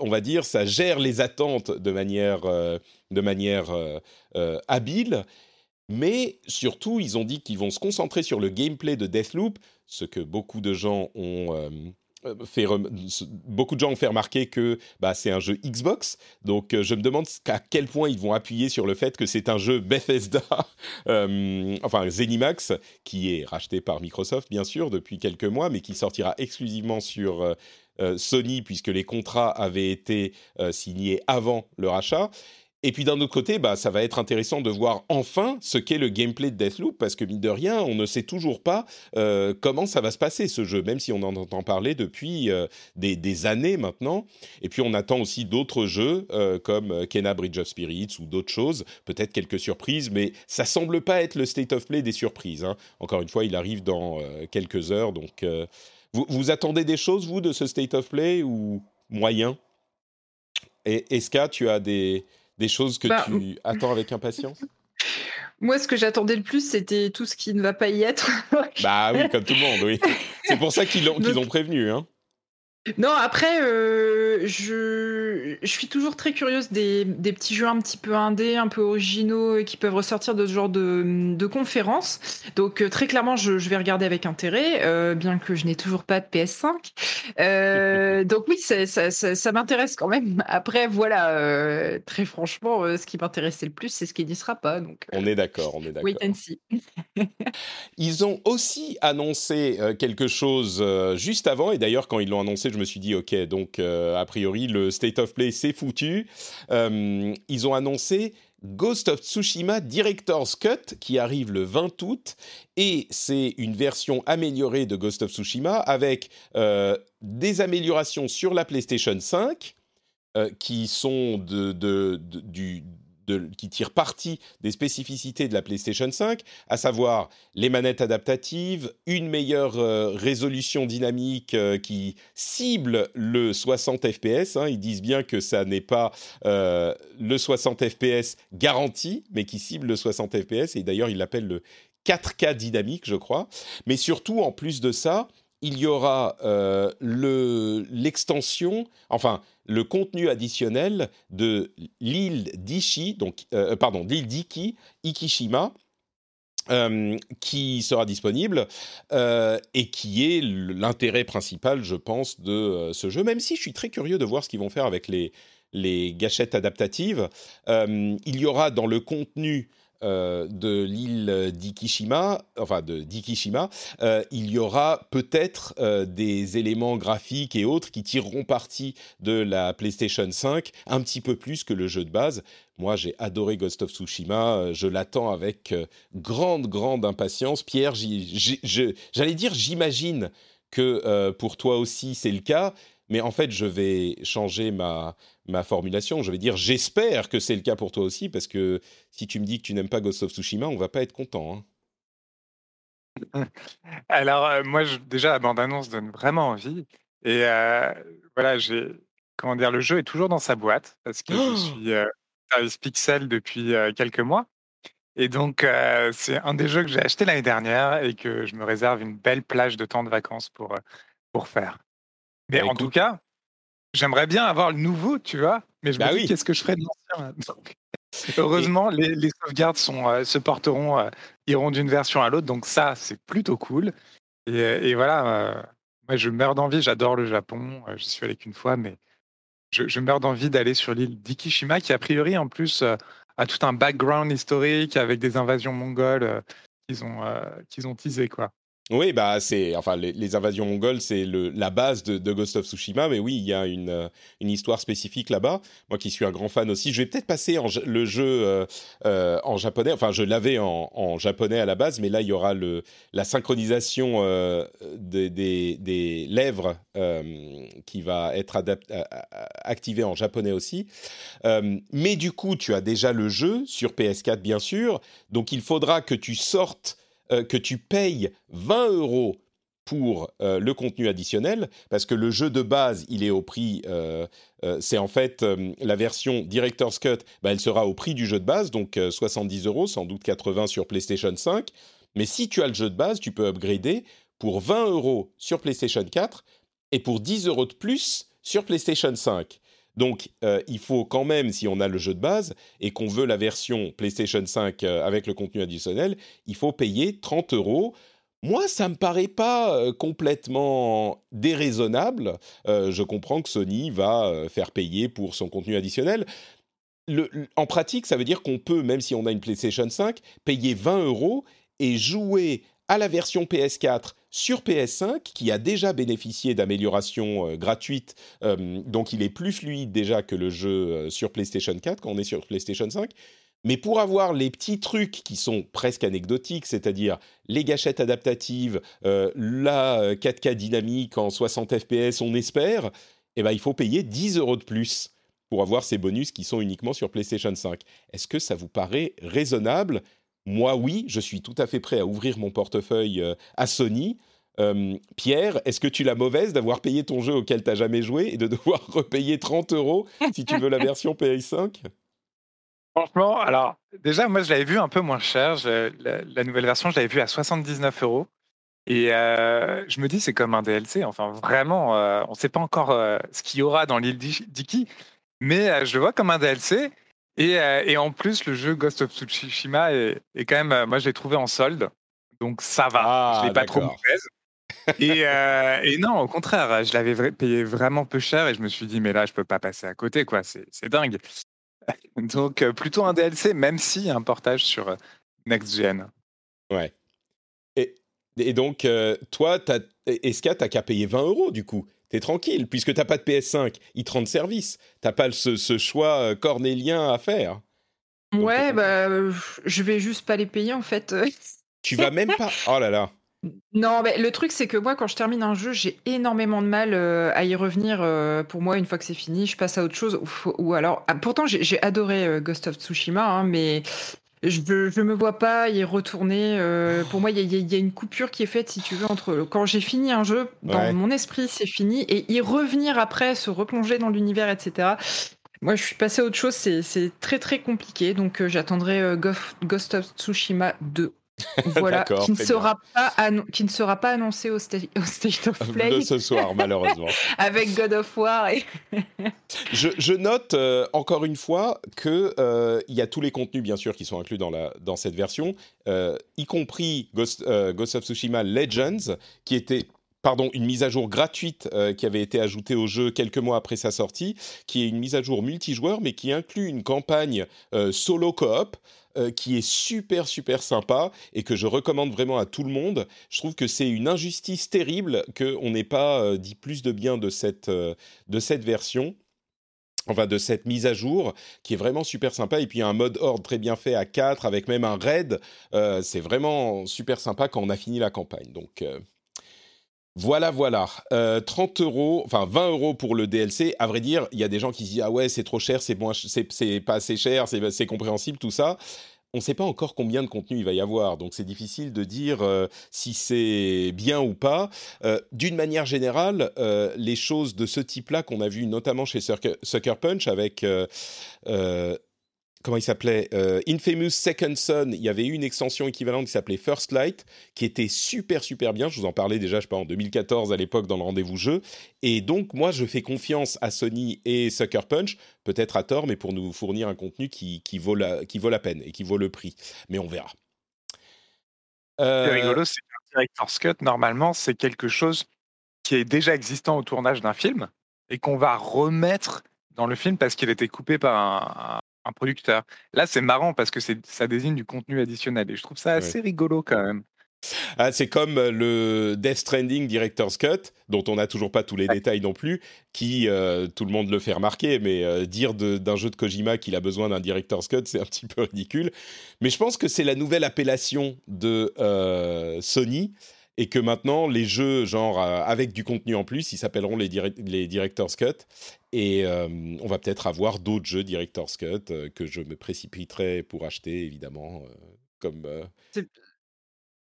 va dire, ça gère les attentes de manière de manière euh, euh, habile. Mais surtout, ils ont dit qu'ils vont se concentrer sur le gameplay de Deathloop, ce que beaucoup de gens ont euh, fait, beaucoup de gens ont fait remarquer que bah, c'est un jeu Xbox. Donc, je me demande à quel point ils vont appuyer sur le fait que c'est un jeu Bethesda, enfin Zenimax, qui est racheté par Microsoft bien sûr depuis quelques mois, mais qui sortira exclusivement sur Sony puisque les contrats avaient été signés avant le rachat. Et puis d'un autre côté, bah, ça va être intéressant de voir enfin ce qu'est le gameplay de Deathloop, parce que mine de rien, on ne sait toujours pas euh, comment ça va se passer ce jeu, même si on en entend parler depuis euh, des, années maintenant. Et puis on attend aussi d'autres jeux euh, comme Kena Bridge of Spirits ou d'autres choses, peut-être quelques surprises, mais ça semble pas être le state of play des surprises. Hein. Encore une fois, il arrive dans quelques heures, donc vous, vous attendez des choses vous de ce state of play ou moyen? Et Eska, tu as des, des choses que bah, tu attends avec impatience? Moi, ce que j'attendais le plus, c'était tout ce qui ne va pas y être. bah oui, comme tout le monde, oui. C'est pour ça qu'ils l'ont prévenu. Hein. Non, après, euh, je, je suis toujours très curieuse des, des, petits jeux un petit peu indés, un peu originaux, qui peuvent ressortir de ce genre de, de conférences. Donc, euh, très clairement, je, je, vais regarder avec intérêt, euh, bien que je n'ai toujours pas de PS5. donc, oui, ça, ça, ça, m'intéresse quand même. Après, voilà, très franchement, ce qui m'intéressait le plus, c'est ce qui n'y sera pas. Donc, on est d'accord, on est d'accord. Wait and see. ils ont aussi annoncé quelque chose juste avant, et d'ailleurs, quand ils l'ont annoncé, je me suis dit, ok, donc euh, a priori, le State of Play, c'est foutu. Euh, ils ont annoncé Ghost of Tsushima Director's Cut qui arrive le 20 août et c'est une version améliorée de Ghost of Tsushima avec euh, des améliorations sur la PlayStation 5 qui sont du, qui tire parti des spécificités de la PlayStation 5, à savoir les manettes adaptatives, une meilleure euh, résolution dynamique euh, qui cible le 60 FPS. Hein. ils disent bien que ça n'est pas euh, le 60 FPS garanti, mais qui cible le 60 FPS. Et d'ailleurs, ils l'appellent le 4K dynamique, je crois. Mais surtout, en plus de ça, il y aura l'extension, enfin le contenu additionnel de l'île d'Ishi, euh, euh, pardon, l'île d'Iki, Ikishima. Euh, qui sera disponible et qui est l'intérêt principal, je pense, de ce jeu, même si je suis très curieux de voir ce qu'ils vont faire avec les gâchettes adaptatives. il y aura dans le contenu euh, de l'île d'Ikishima, enfin de d'Ikishima, euh, il y aura peut-être euh, des éléments graphiques et autres qui tireront parti de la PlayStation 5 un petit peu plus que le jeu de base. Moi, j'ai adoré Ghost of Tsushima, je l'attends avec grande, grande impatience. Pierre, j'allais dire, j'imagine que pour toi aussi c'est le cas, mais en fait, je vais changer ma, ma formulation. Je vais dire j'espère que c'est le cas pour toi aussi, parce que si tu me dis que tu n'aimes pas Ghost of Tsushima, on va pas être content. Hein. Alors, euh, moi, déjà, la bande-annonce donne vraiment envie. Et euh, voilà, j'ai. Comment dire, le jeu est toujours dans sa boîte, parce que je suis euh, service Pixel depuis quelques mois. Et donc, c'est un des jeux que j'ai acheté l'année dernière et que je me réserve une belle plage de temps de vacances pour, pour faire. Mais bah, en tout cas, J'aimerais bien avoir le nouveau, tu vois, mais je me bah dis qu'est-ce que je ferais de l'ancien Heureusement, les, sauvegardes sont, euh, se porteront, euh, iront d'une version à l'autre, donc ça, c'est plutôt cool. Et, voilà, euh, moi, je meurs d'envie, j'adore le Japon, je suis allé qu'une fois, mais je, meurs d'envie d'aller sur l'île d'Ikishima, qui a priori, en plus, a tout un background historique avec des invasions mongoles qu'ils ont, qu'ils ont teasé, quoi. Oui, bah c'est enfin les, invasions mongoles, c'est la base de, Ghost of Tsushima, mais oui, il y a une, euh, une histoire spécifique là-bas. Moi, qui suis un grand fan aussi, je vais peut-être passer en, le jeu euh, euh, en japonais. Enfin, je l'avais en, japonais à la base, mais là, il y aura le la synchronisation des, des, lèvres qui va être activée en japonais aussi. mais du coup, tu as déjà le jeu sur PS4, bien sûr, donc il faudra que tu sortes euh, que tu payes 20 euros pour euh, le contenu additionnel, parce que le jeu de base, il est au prix, euh, c'est en fait la version Director's Cut, bah, elle sera au prix du jeu de base, donc 70 euros, sans doute 80 sur PlayStation 5. Mais si tu as le jeu de base, tu peux upgrader pour 20 euros sur PlayStation 4 et pour 10 euros de plus sur PlayStation 5. Donc, euh, il faut quand même, si on a le jeu de base et qu'on veut la version PlayStation 5 euh, avec le contenu additionnel, il faut payer 30 euros. Moi, ça me paraît pas euh, complètement déraisonnable. je comprends que Sony va faire payer pour son contenu additionnel. en pratique, ça veut dire qu'on peut, même si on a une PlayStation 5, payer 20 euros et jouer à la version PS4 sur PS5, qui a déjà bénéficié d'améliorations euh, gratuites, euh, donc il est plus fluide déjà que le jeu euh, sur PlayStation 4 quand on est sur PlayStation 5. Mais pour avoir les petits trucs qui sont presque anecdotiques, c'est-à-dire les gâchettes adaptatives, la 4K dynamique en 60 FPS, on espère, eh ben, il faut payer 10 euros de plus pour avoir ces bonus qui sont uniquement sur PlayStation 5. Est-ce que ça vous paraît raisonnable moi, oui, je suis tout à fait prêt à ouvrir mon portefeuille euh, à Sony. Euh, Pierre, est-ce que tu l'as mauvaise d'avoir payé ton jeu auquel tu n'as jamais joué et de devoir repayer 30 euros si tu veux la version PS5 Franchement, alors déjà, moi je l'avais vu un peu moins cher. la, nouvelle version, je l'avais vue à 79 euros. Et euh, je me dis, c'est comme un DLC. Enfin, vraiment, on ne sait pas encore ce qu'il y aura dans l'île d'Iki, mais je le vois comme un DLC. Euh, et, en plus, le jeu Ghost of Tsushima est, quand même, euh, moi, je l'ai trouvé en solde, donc ça va. je je l'ai pas trop mauvaise. et, euh, et, non, au contraire, je l'avais payé vraiment peu cher et je me suis dit, mais là, je peux pas passer à côté, quoi. C'est dingue. Donc, plutôt un DLC, même si un portage sur Next Gen. Ouais. Et, et donc, toi, Esca, t'as qu'à payer 20 euros, du coup? T'es tranquille, puisque t'as pas de PS5, ils te rendent service. T'as pas ce, choix euh, cornélien à faire. ouais, bah, je vais juste pas les payer en fait. tu vas même pas. Oh là là. Non, mais le truc c'est que moi quand je termine un jeu, j'ai énormément de mal euh, à y revenir. Euh, pour moi, une fois que c'est fini, je passe à autre chose. Ou, alors, ah, pourtant j'ai adoré Ghost of Tsushima, hein, mais je ne me vois pas y retourner. Euh, pour moi, il y, a une coupure qui est faite, si tu veux, entre quand j'ai fini un jeu, dans mon esprit, c'est fini, et y revenir après, se replonger dans l'univers, etc. Moi, je suis passé à autre chose, c'est très très compliqué, donc euh, j'attendrai euh, Ghost of Tsushima 2. Voilà, qui ne, sera pas qui ne sera pas annoncé au, State of Play. De ce soir, malheureusement. Avec God of War. je, note euh, encore une fois qu'il euh, y a tous les contenus, bien sûr, qui sont inclus dans, la, dans cette version, euh, y compris Ghost, Ghost of Tsushima Legends, qui était pardon, une mise à jour gratuite qui avait été ajoutée au jeu quelques mois après sa sortie, qui est une mise à jour multijoueur, mais qui inclut une campagne solo coop euh, qui est super super sympa et que je recommande vraiment à tout le monde. Je trouve que c'est une injustice terrible qu'on n'ait pas euh, dit plus de bien de cette, euh, de cette version. Enfin de cette mise à jour qui est vraiment super sympa. Et puis un mode horde très bien fait à 4 avec même un raid. C'est vraiment super sympa quand on a fini la campagne. Donc voilà, voilà. 30 euros, enfin 20 euros pour le DLC. À vrai dire, il y a des gens qui disent ah ouais c'est trop cher, c'est pas assez cher, c'est compréhensible tout ça on ne sait pas encore combien de contenu il va y avoir, donc c'est difficile de dire euh, si c'est bien ou pas. Euh, d'une manière générale, euh, les choses de ce type-là qu'on a vu notamment chez Sucker Punch avec comment il s'appelait euh, Infamous Second Son, il y avait eu une extension équivalente qui s'appelait First Light, qui était super super bien. Je vous en parlais déjà, je sais pas, en 2014 à l'époque dans le rendez-vous jeu. Et donc moi, je fais confiance à Sony et Sucker Punch, peut-être à tort, mais pour nous fournir un contenu qui, vaut la, qui vaut la peine et qui vaut le prix. Mais on verra. Euh... rigolo, c'est un director's cut. Normalement, c'est quelque chose qui est déjà existant au tournage d'un film et qu'on va remettre dans le film parce qu'il était coupé par un, producteur. Là, c'est marrant parce que ça désigne du contenu additionnel et je trouve ça assez rigolo quand même. Ah, c'est comme euh, le Death Stranding Director's Cut, dont on n'a toujours pas tous les détails non plus, qui, euh, tout le monde le fait remarquer, mais euh, dire d'un jeu de Kojima qu'il a besoin d'un Director's Cut, c'est un petit peu ridicule. Mais je pense que c'est la nouvelle appellation de Sony, et que maintenant, les jeux, genre, avec du contenu en plus, ils s'appelleront les, les Director's Cut. Et euh, on va peut-être avoir d'autres jeux Director's Cut euh, que je me précipiterai pour acheter, évidemment, euh, comme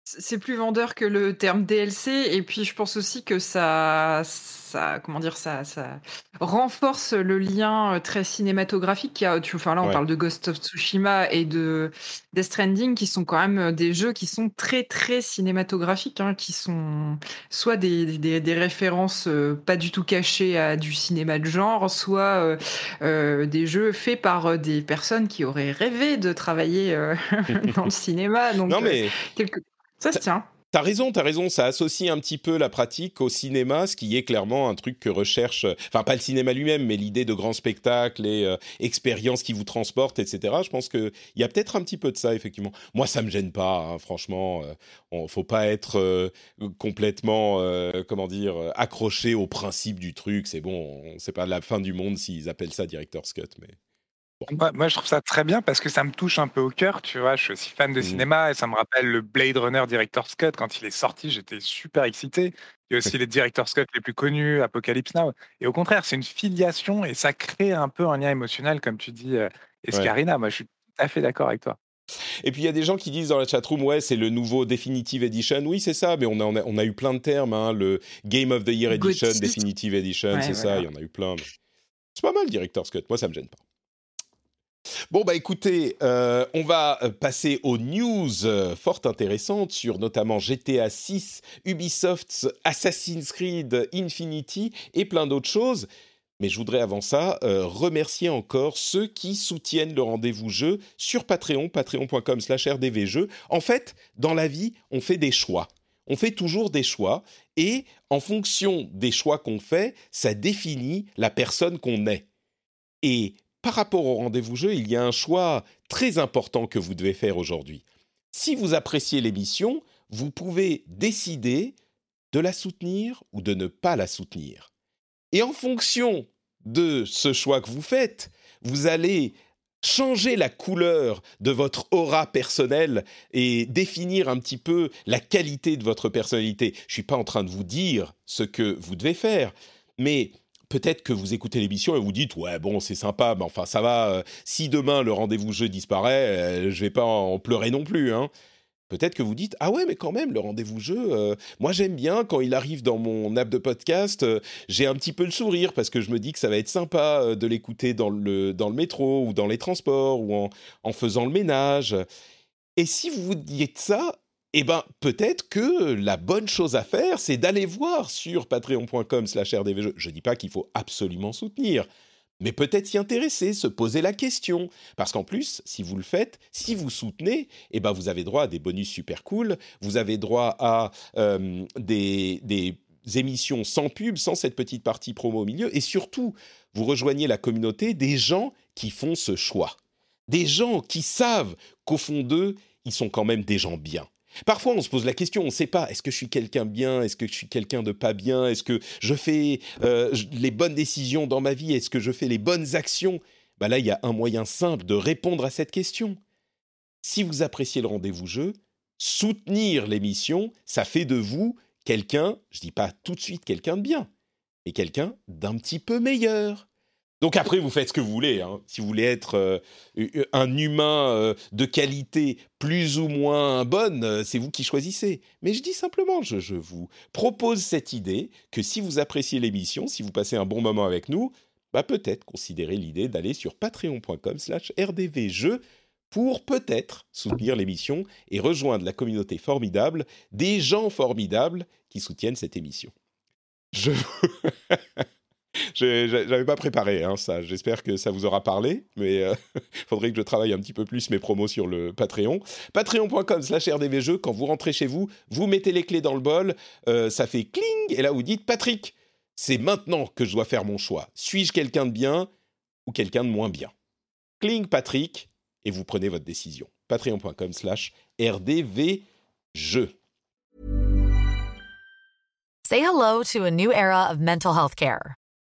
c'est plus vendeur que le terme DLC et puis je pense aussi que ça, ça comment dire ça, ça renforce le lien euh, très cinématographique qu'il y a. Tu, enfin là on parle de Ghost of Tsushima et de Death Stranding qui sont quand même euh, des jeux qui sont très très cinématographiques, hein, qui sont soit des, des, références euh, pas du tout cachées à du cinéma de genre, soit des jeux faits par des personnes qui auraient rêvé de travailler dans le cinéma. Donc, non mais ça se tient. T'as raison, t'as raison. Ça associe un petit peu la pratique au cinéma, ce qui est clairement un truc que recherche, enfin pas le cinéma lui-même, mais l'idée de grands spectacles et euh, expériences qui vous transportent, etc. Je pense qu'il y a peut-être un petit peu de ça, effectivement. Moi, ça me gêne pas, hein, franchement. Euh, on, faut pas être euh, complètement, comment dire, accroché au principe du truc. C'est bon, c'est pas la fin du monde s'ils appellent ça director's cut, mais. Moi, je trouve ça très bien parce que ça me touche un peu au cœur, tu vois. Je suis aussi fan de mmh. cinéma et ça me rappelle le Blade Runner Director's Cut. Quand il est sorti, j'étais super excité. Il y a aussi les Director's Cut les plus connus, Apocalypse Now. Et au contraire, c'est une filiation et ça crée un peu un lien émotionnel, comme tu dis, euh, Escarina. Moi, je suis tout à fait d'accord avec toi. Et puis il y a des gens qui disent dans la chatroom, ouais, c'est le nouveau Definitive Edition. Oui, c'est ça, mais on a, on a, eu plein de termes. Hein, le Game of the Year Edition, Definitive Edition, c'est ça, il y en a eu plein. C'est pas mal, Director's Cut. Moi, ça me gêne pas. Bon, bah écoutez, euh, on va euh, passer aux news euh, fort intéressantes sur notamment GTA 6, Ubisoft's Assassin's Creed Infinity et plein d'autres choses. Mais je voudrais avant ça remercier encore ceux qui soutiennent le rendez-vous jeu sur Patreon, patreon.com slash rdvjeux. En fait, dans la vie, on fait des choix. On fait toujours des choix et en fonction des choix qu'on fait, ça définit la personne qu'on est. Et par rapport au rendez-vous jeu, il y a un choix très important que vous devez faire aujourd'hui. Si vous appréciez l'émission, vous pouvez décider de la soutenir ou de ne pas la soutenir. Et en fonction de ce choix que vous faites, vous allez changer la couleur de votre aura personnelle et définir un petit peu la qualité de votre personnalité. Je ne suis pas en train de vous dire ce que vous devez faire, mais peut-être que vous écoutez l'émission et vous dites ouais bon c'est sympa mais enfin ça va euh, si demain le rendez-vous jeu disparaît euh, je vais pas en pleurer non plus hein. Peut-être que vous dites ah ouais mais quand même le rendez-vous jeu euh, moi j'aime bien quand il arrive dans mon app de podcast j'ai un petit peu le sourire parce que je me dis que ça va être sympa de l'écouter dans le dans le métro ou dans les transports ou en, en faisant le ménage et si vous dites ça eh ben peut-être que la bonne chose à faire, c'est d'aller voir sur patreon.com slash rdvjeux. Je ne dis pas qu'il faut absolument soutenir, mais peut-être s'y intéresser, se poser la question. Parce qu'en plus, si vous le faites, si vous soutenez, eh ben vous avez droit à des bonus super cool, vous avez droit à euh, des, des émissions sans pub, sans cette petite partie promo au milieu, et surtout, vous rejoignez la communauté des gens qui font ce choix. Des gens qui savent qu'au fond d'eux, ils sont quand même des gens bien Parfois, on se pose la question, on ne sait pas, est-ce que je suis quelqu'un bien, est-ce que je suis quelqu'un de pas bien, est-ce que je fais euh, les bonnes décisions dans ma vie, est-ce que je fais les bonnes actions? Bah Là, il y a un moyen simple de répondre à cette question. Si vous appréciez le rendez-vous jeu, soutenir l'émission, ça fait de vous quelqu'un, je ne dis pas tout de suite quelqu'un de bien, mais quelqu'un d'un petit peu meilleur. Donc après, vous faites ce que vous voulez. Hein. Si vous voulez être euh, un humain euh, de qualité plus ou moins bonne, euh, c'est vous qui choisissez. Mais je dis simplement, je, vous propose cette idée que si vous appréciez l'émission, si vous passez un bon moment avec nous, bah peut-être considérez l'idée d'aller sur patreon.com slash rdvjeux pour peut-être soutenir l'émission et rejoindre la communauté formidable des gens formidables qui soutiennent cette émission. Je... J'avais pas préparé hein, ça. J'espère que ça vous aura parlé, mais il euh, faudrait que je travaille un petit peu plus mes promos sur le Patreon. Patreon.com/slash rdvjeux. Quand vous rentrez chez vous, vous mettez les clés dans le bol, euh, ça fait cling, et là vous dites Patrick, c'est maintenant que je dois faire mon choix. Suis-je quelqu'un de bien ou quelqu'un de moins bien? Cling Patrick, et vous prenez votre décision. Patreon.com/slash rdvjeux. Say hello to a new era of mental health care.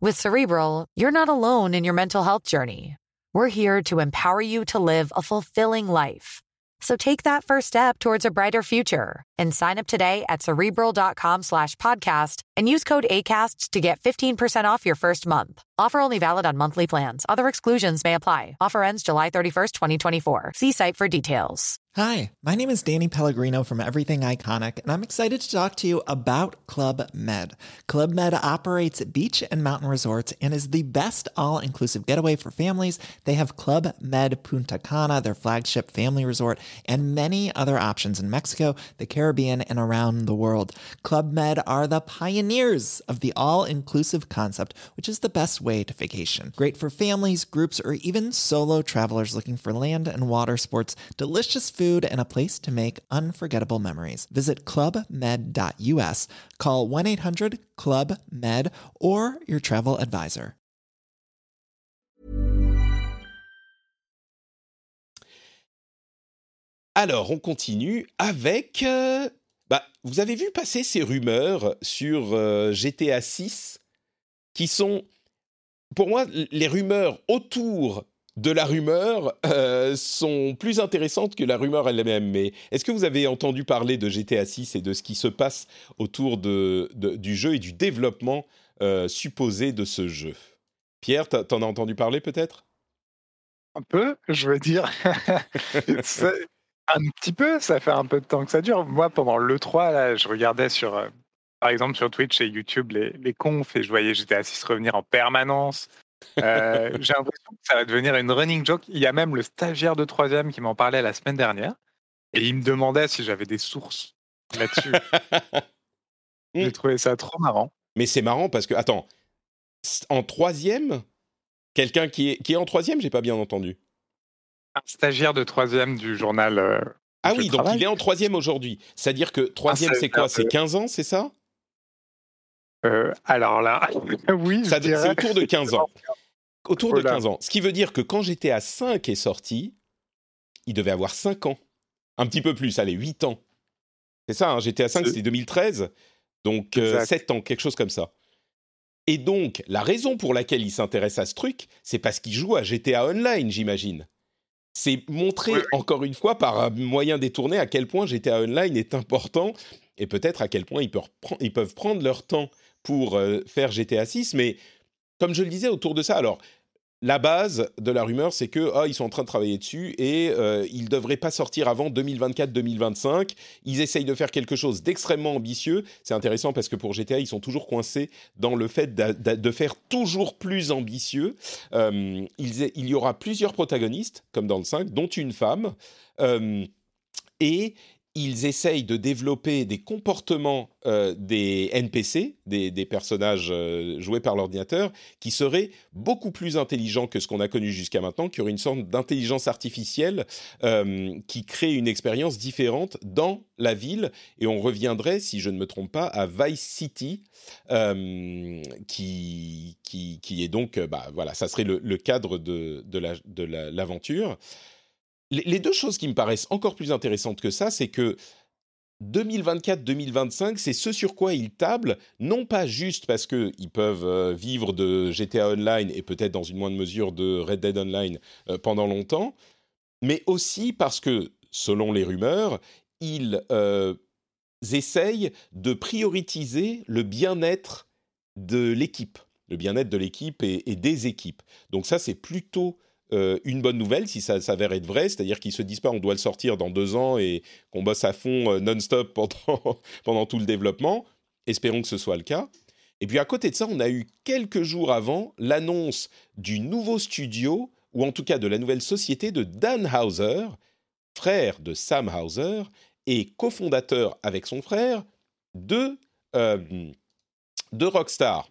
With Cerebral, you're not alone in your mental health journey. We're here to empower you to live a fulfilling life. So take that first step towards a brighter future and sign up today at cerebral.com slash podcast and use code ACasts to get 15% off your first month. Offer only valid on monthly plans. Other exclusions may apply. Offer ends July 31st, 2024. See site for details. Hi, my name is Danny Pellegrino from Everything Iconic, and I'm excited to talk to you about Club Med. Club Med operates beach and mountain resorts and is the best all inclusive getaway for families. They have Club Med Punta Cana, their flagship family resort, and many other options in Mexico, the Caribbean, and around the world. Club Med are the pioneers of the all inclusive concept, which is the best to vacation. Great for families, groups, or even solo travelers looking for land and water sports, delicious food, and a place to make unforgettable memories. Visit clubmed.us, call 1 800 Club Med, or your travel advisor. Alors, on continue avec. euh, bah, vous avez vu passer ces rumeurs sur euh, GTA 6 qui sont, pour moi, les rumeurs autour de la rumeur euh, sont plus intéressantes que la rumeur elle-même. Mais est-ce que vous avez entendu parler de GTA 6 et de ce qui se passe autour de, de- du jeu et du développement euh, supposé de ce jeu? Pierre, t'en as entendu parler peut-être? Un peu, je veux dire. Un petit peu, ça fait un peu de temps que ça dure. Moi, pendant l'E3, là, je regardais sur, euh, par exemple, sur Twitch et YouTube les, les confs et je voyais GTA 6 revenir en permanence. Euh, J'ai l'impression que ça va devenir une running joke. Il y a même le stagiaire de troisième qui m'en parlait la semaine dernière et il me demandait si j'avais des sources là-dessus. J'ai trouvé ça trop marrant. Mais c'est marrant parce que, attends, en troisième, quelqu'un qui est, qui est en troisième, j'ai pas bien entendu. Un stagiaire de troisième du journal. euh, Ah oui, donc travaille. il est en troisième aujourd'hui. C'est-à-dire que troisième, ça c'est quoi? C'est que- 15 ans, c'est ça? Euh, alors là, oui, C'est autour de 15 ans. Autour de Voilà. 15 ans. Ce qui veut dire que quand j'étais à 5 est sorti, il devait avoir 5 ans. Un petit peu plus, allez, 8 ans. C'est ça, hein, j'étais à 5, C'est- c'était 2013. Donc euh, Exact. 7 ans, quelque chose comme ça. Et donc, la raison pour laquelle il s'intéresse à ce truc, c'est parce qu'il joue à GTA Online, j'imagine. C'est montrer, Oui, encore une fois, par un moyen détourné, à quel point GTA Online est important et peut-être à quel point ils peuvent prendre leur temps pour faire GTA 6. Mais comme je le disais autour de ça, alors la base de la rumeur, c'est que ah, ils sont en train de travailler dessus et ils ne devraient pas sortir avant 2024-2025. Ils essayent de faire quelque chose d'extrêmement ambitieux. C'est intéressant parce que pour GTA, ils sont toujours coincés dans le fait de faire toujours plus ambitieux. Il y aura plusieurs protagonistes, comme dans le 5, dont une femme. Et ils essayent de développer des comportements euh, des NPC, des, personnages euh, joués par l'ordinateur, qui seraient beaucoup plus intelligents que ce qu'on a connu jusqu'à maintenant, qui auraient une sorte d'intelligence artificielle euh, qui crée une expérience différente dans la ville. Et on reviendrait, si je ne me trompe pas, à Vice City, qui, est donc, bah, voilà, ça serait le, cadre de, de la- de la- l'aventure. Les, deux choses qui me paraissent encore plus intéressantes que ça, c'est que 2024-2025, c'est ce sur quoi ils tablent, non pas juste parce qu'ils peuvent euh, vivre de GTA Online et peut-être dans une moindre mesure de Red Dead Online euh, pendant longtemps, mais aussi parce que, selon les rumeurs, ils euh, essayent de prioriser le bien-être de l'équipe, le bien-être de l'équipe et des équipes. Donc ça, c'est plutôt euh, une bonne nouvelle si ça s'avère être vrai, c'est-à-dire qu'ils se disent pas on doit le sortir dans deux ans et qu'on bosse à fond euh, non-stop pendant, pendant tout le développement. Espérons que ce soit le cas. Et puis à côté de ça, on a eu quelques jours avant l'annonce du nouveau studio, ou en tout cas de la nouvelle société de Dan Hauser, frère de Sam Hauser, et cofondateur avec son frère de, euh, de Rockstar.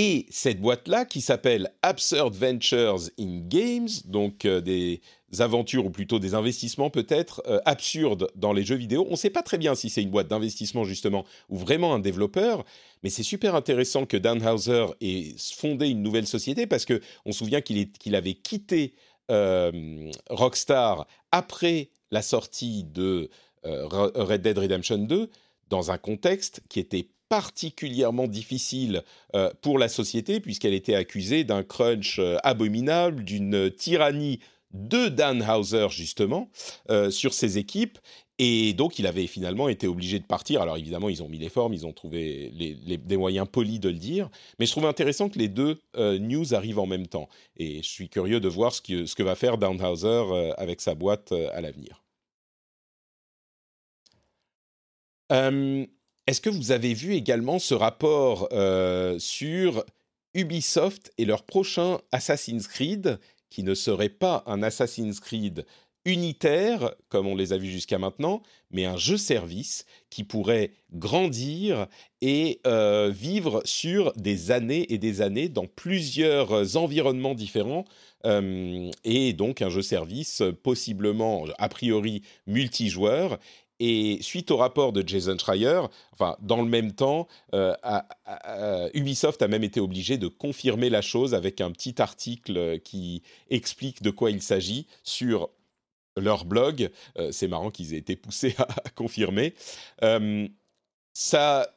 Et cette boîte-là, qui s'appelle Absurd Ventures in Games, donc euh, des aventures ou plutôt des investissements peut-être euh, absurdes dans les jeux vidéo. On ne sait pas très bien si c'est une boîte d'investissement justement ou vraiment un développeur, mais c'est super intéressant que Dan Hauser ait fondé une nouvelle société parce que on se souvient qu'il avait quitté euh, Rockstar après la sortie de Red Dead Redemption 2 dans un contexte qui était particulièrement difficile euh, pour la société puisqu'elle était accusée d'un crunch euh, abominable, d'une tyrannie de Dan Hauser justement euh, sur ses équipes Et donc, il avait finalement été obligé de partir. Alors, évidemment, ils ont mis les formes, ils ont trouvé des moyens polis de le dire. Mais je trouve intéressant que les deux euh, news arrivent en même temps. Et je suis curieux de voir ce que, va faire Downhauser euh, avec sa boîte euh, à l'avenir. Est-ce que vous avez vu également ce rapport sur Ubisoft et leur prochain Assassin's Creed, qui ne serait pas un Assassin's Creed unitaire, comme on les a vus jusqu'à maintenant, mais un jeu-service qui pourrait grandir et euh, vivre sur des années et des années dans plusieurs environnements différents, euh, et donc un jeu-service possiblement, a priori, multijoueur, et suite au rapport de Jason Schreier, enfin, dans le même temps, euh, Ubisoft a même été obligé de confirmer la chose avec un petit article qui explique de quoi il s'agit sur leur blog. Euh, c'est marrant qu'ils aient été poussés à, confirmer. Euh, ça,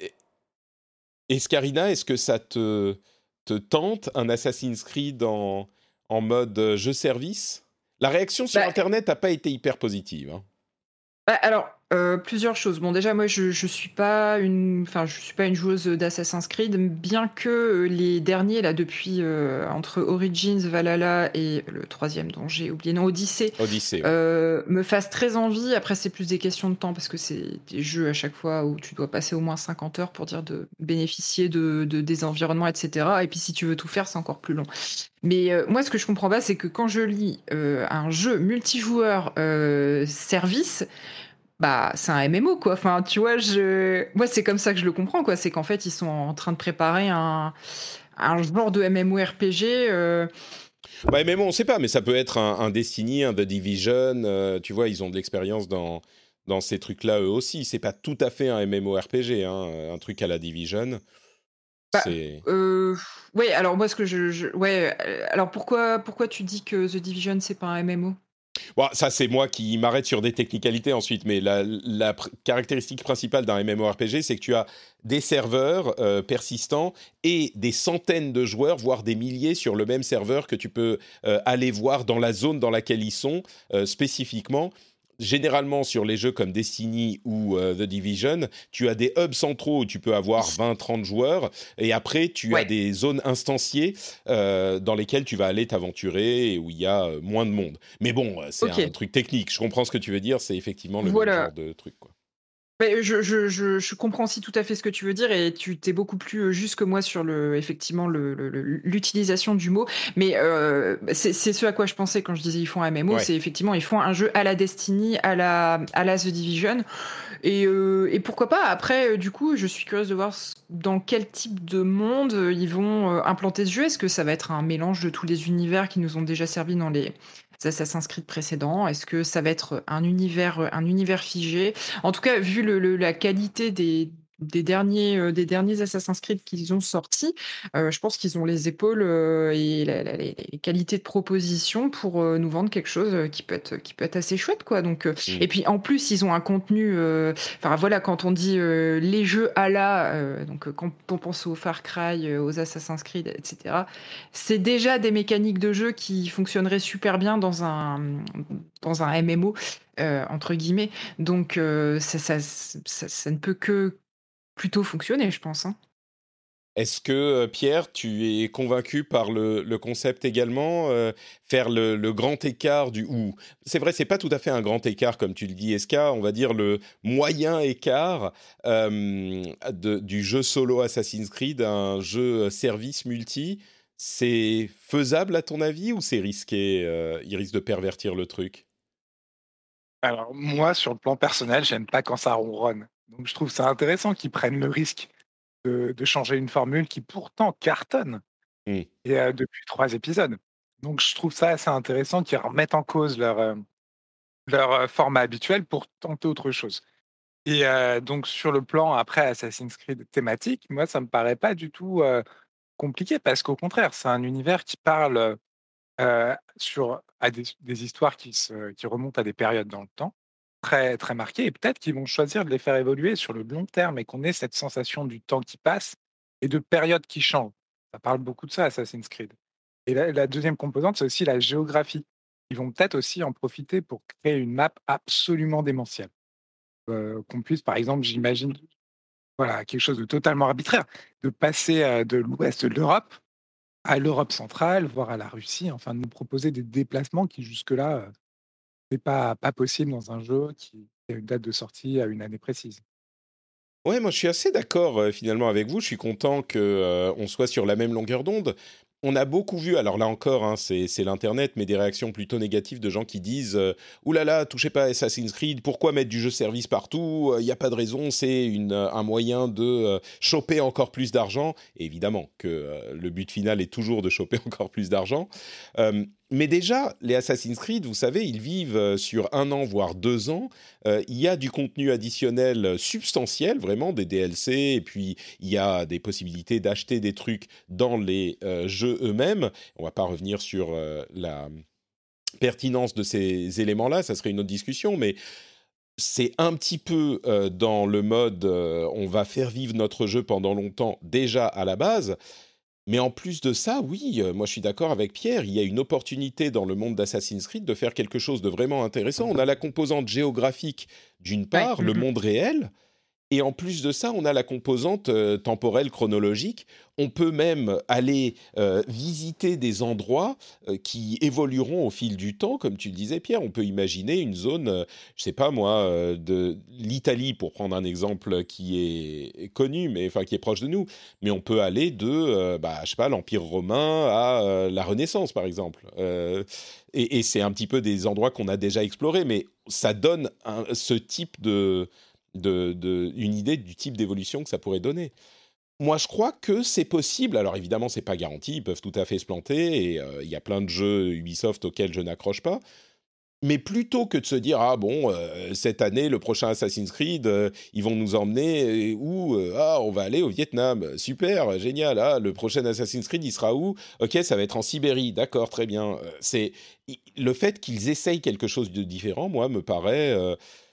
Escarina, est-ce que ça te, te tente un Assassin's Creed en, en mode jeu-service La réaction sur bah Internet n'a pas été hyper positive. Hein. Bah, alors, euh, plusieurs choses. Bon, déjà, moi, je, je suis pas une, enfin, je suis pas une joueuse d'Assassin's Creed, bien que euh, les derniers là, depuis euh, entre Origins, Valhalla et le troisième dont j'ai oublié, non, Odyssey, Odyssey me fassent très envie. Après, c'est plus des questions de temps parce que c'est des jeux à chaque fois où tu dois passer au moins 50 heures pour dire de bénéficier de, de des environnements, etc. Et puis, si tu veux tout faire, c'est encore plus long. Mais moi, ce que je comprends pas, c'est que quand je lis un jeu multijoueur service bah c'est un MMO quoi. Enfin, tu vois, je moi c'est comme ça que je le comprends quoi, c'est qu'en fait ils sont en train de préparer un un genre de MMORPG euh... Bah MMO on sait pas, mais ça peut être un, Destiny, un The Division, euh, tu vois, ils ont de l'expérience dans dans ces trucs-là eux aussi. C'est pas tout à fait un MMORPG, hein, un truc à la Division. Bah, euh, ouais, alors moi ce que je, je, ouais, euh, alors pourquoi pourquoi tu dis que The Division c'est pas un MMO Ça, c'est moi qui m'arrête sur des technicalités ensuite, mais la, caractéristique principale d'un MMORPG, c'est que tu as des serveurs euh, persistants et des centaines de joueurs, voire des milliers sur le même serveur que tu peux euh, aller voir dans la zone dans laquelle ils sont euh, spécifiquement généralement sur les jeux comme Destiny ou euh, The Division, tu as des hubs centraux où tu peux avoir 20-30 joueurs, et après tu as des zones instanciées euh, dans lesquelles tu vas aller t'aventurer et où il y a euh, moins de monde. Mais bon, c'est un truc technique. Je comprends ce que tu veux dire. C'est effectivement le même genre de truc. Quoi je, je, je, je, comprends aussi tout à fait ce que tu veux dire et tu t'es beaucoup plus euh, juste que moi sur le effectivement l'utilisation du mot. Mais euh, c'est ce à quoi je pensais quand je disais ils font un MMO, c'est effectivement ils font un jeu à la Destiny, à la à la The Division et, euh, et pourquoi pas? Après, du coup, je suis curieuse de voir dans quel type de monde ils vont implanter ce jeu. Est-ce que ça va être un mélange de tous les univers qui nous ont déjà servi dans les Assassin's Creed précédents Est-ce que ça va être un univers, un univers figé? En tout cas, vu le, la qualité des, des derniers, euh, des derniers Assassin's Creed qu'ils ont sortis, euh, je pense qu'ils ont les épaules euh, et les qualités de proposition pour nous vendre quelque chose qui peut être, qui peut être assez chouette, quoi. Donc, mmh. et puis en plus, ils ont un contenu. Enfin voilà, quand on dit les jeux à la, donc quand on pense aux Far Cry, aux Assassin's Creed, etc. C'est déjà des mécaniques de jeu qui fonctionneraient super bien dans un dans un MMO. entre guillemets. Donc ça, ça, ça, ne peut que, plutôt fonctionner, je pense. Hein. Est-ce que, euh, Pierre, tu es convaincu par le, concept également euh, Faire le, grand écart du... ou C'est vrai, c'est pas tout à fait un grand écart, comme tu le dis, Eska, on va dire le moyen écart euh, du jeu solo Assassin's Creed, un jeu service multi. C'est faisable à ton avis ou c'est risqué Il risque de pervertir le truc? Alors, moi, sur le plan personnel, j'aime pas quand ça ronronne. Donc je trouve ça intéressant qu'ils prennent le risque de, changer une formule qui pourtant cartonne et, depuis trois épisodes. Donc je trouve ça assez intéressant qu'ils remettent en cause leur, leur format habituel pour tenter autre chose. Et donc sur le plan après Assassin's Creed thématique, moi ça me paraît pas du tout compliqué parce qu'au contraire c'est un univers qui parle sur à des, des histoires qui, se, qui remontent à des périodes dans le temps très, très marqués et peut-être qu'ils vont choisir de les faire évoluer sur le long terme et qu'on ait cette sensation du temps qui passe et de périodes qui changent. Ça parle beaucoup de ça, Assassin's Creed. Et la, deuxième composante, c'est aussi la géographie. Ils vont peut-être aussi en profiter pour créer une map absolument démentielle. qu'on puisse, par exemple, j'imagine, voilà, quelque chose de totalement arbitraire, de passer de l'ouest de l'Europe à l'Europe centrale, voire à la Russie, enfin de nous proposer des déplacements qui jusque-là n'est pas, possible dans un jeu qui a une date de sortie à une année précise. Ouais, moi je suis assez d'accord finalement avec vous. Je suis content qu'on on soit sur la même longueur d'onde on a beaucoup vu, alors là encore, hein, c'est l'internet, mais des réactions plutôt négatives de gens qui disent euh, Oulala, là là, touchez pas à Assassin's Creed, pourquoi mettre du jeu service partout Il n'y a pas de raison, c'est un moyen de euh, choper encore plus d'argent. Évidemment que euh, le but final est toujours de choper encore plus d'argent. Mais déjà, les Assassin's Creed, vous savez, ils vivent euh, sur un an, voire deux ans. Euh, il y a du contenu additionnel substantiel, vraiment, des DLC, et puis il y a des possibilités d'acheter des trucs dans les euh, jeux eux-mêmes. On va pas revenir sur la pertinence de ces éléments-là, ça serait une autre discussion, mais c'est un petit peu dans le mode on va faire vivre notre jeu pendant longtemps déjà à la base. Mais en plus de ça, oui, euh, moi je suis d'accord avec Pierre, il y a une opportunité dans le monde d'Assassin's Creed de faire quelque chose de vraiment intéressant. On a la composante géographique d'une part, le monde réel, et en plus de ça, on a la composante euh, temporelle chronologique. On peut même aller euh, visiter des endroits euh, qui évolueront au fil du temps, comme tu le disais, Pierre. On peut imaginer une zone, je sais pas moi, de l'Italie pour prendre un exemple qui est connu, mais enfin qui est proche de nous. Mais on peut aller de, bah, je sais pas, l'Empire romain à la Renaissance, par exemple. et, c'est un petit peu des endroits qu'on a déjà explorés, mais ça donne ce type de de, une idée du type d'évolution que ça pourrait donner. Moi, je crois que c'est possible. Alors évidemment, c'est pas garanti. Ils peuvent tout à fait se planter. Et euh, il y a plein de jeux Ubisoft auxquels je n'accroche pas. Mais plutôt que de se dire ah bon euh, cette année le prochain Assassin's Creed euh, ils vont nous emmener où ah on va aller au Vietnam super génial ah le prochain Assassin's Creed il sera où? Ok ça va être en Sibérie d'accord très bien c'est le fait qu'ils essayent quelque chose de différent moi me paraît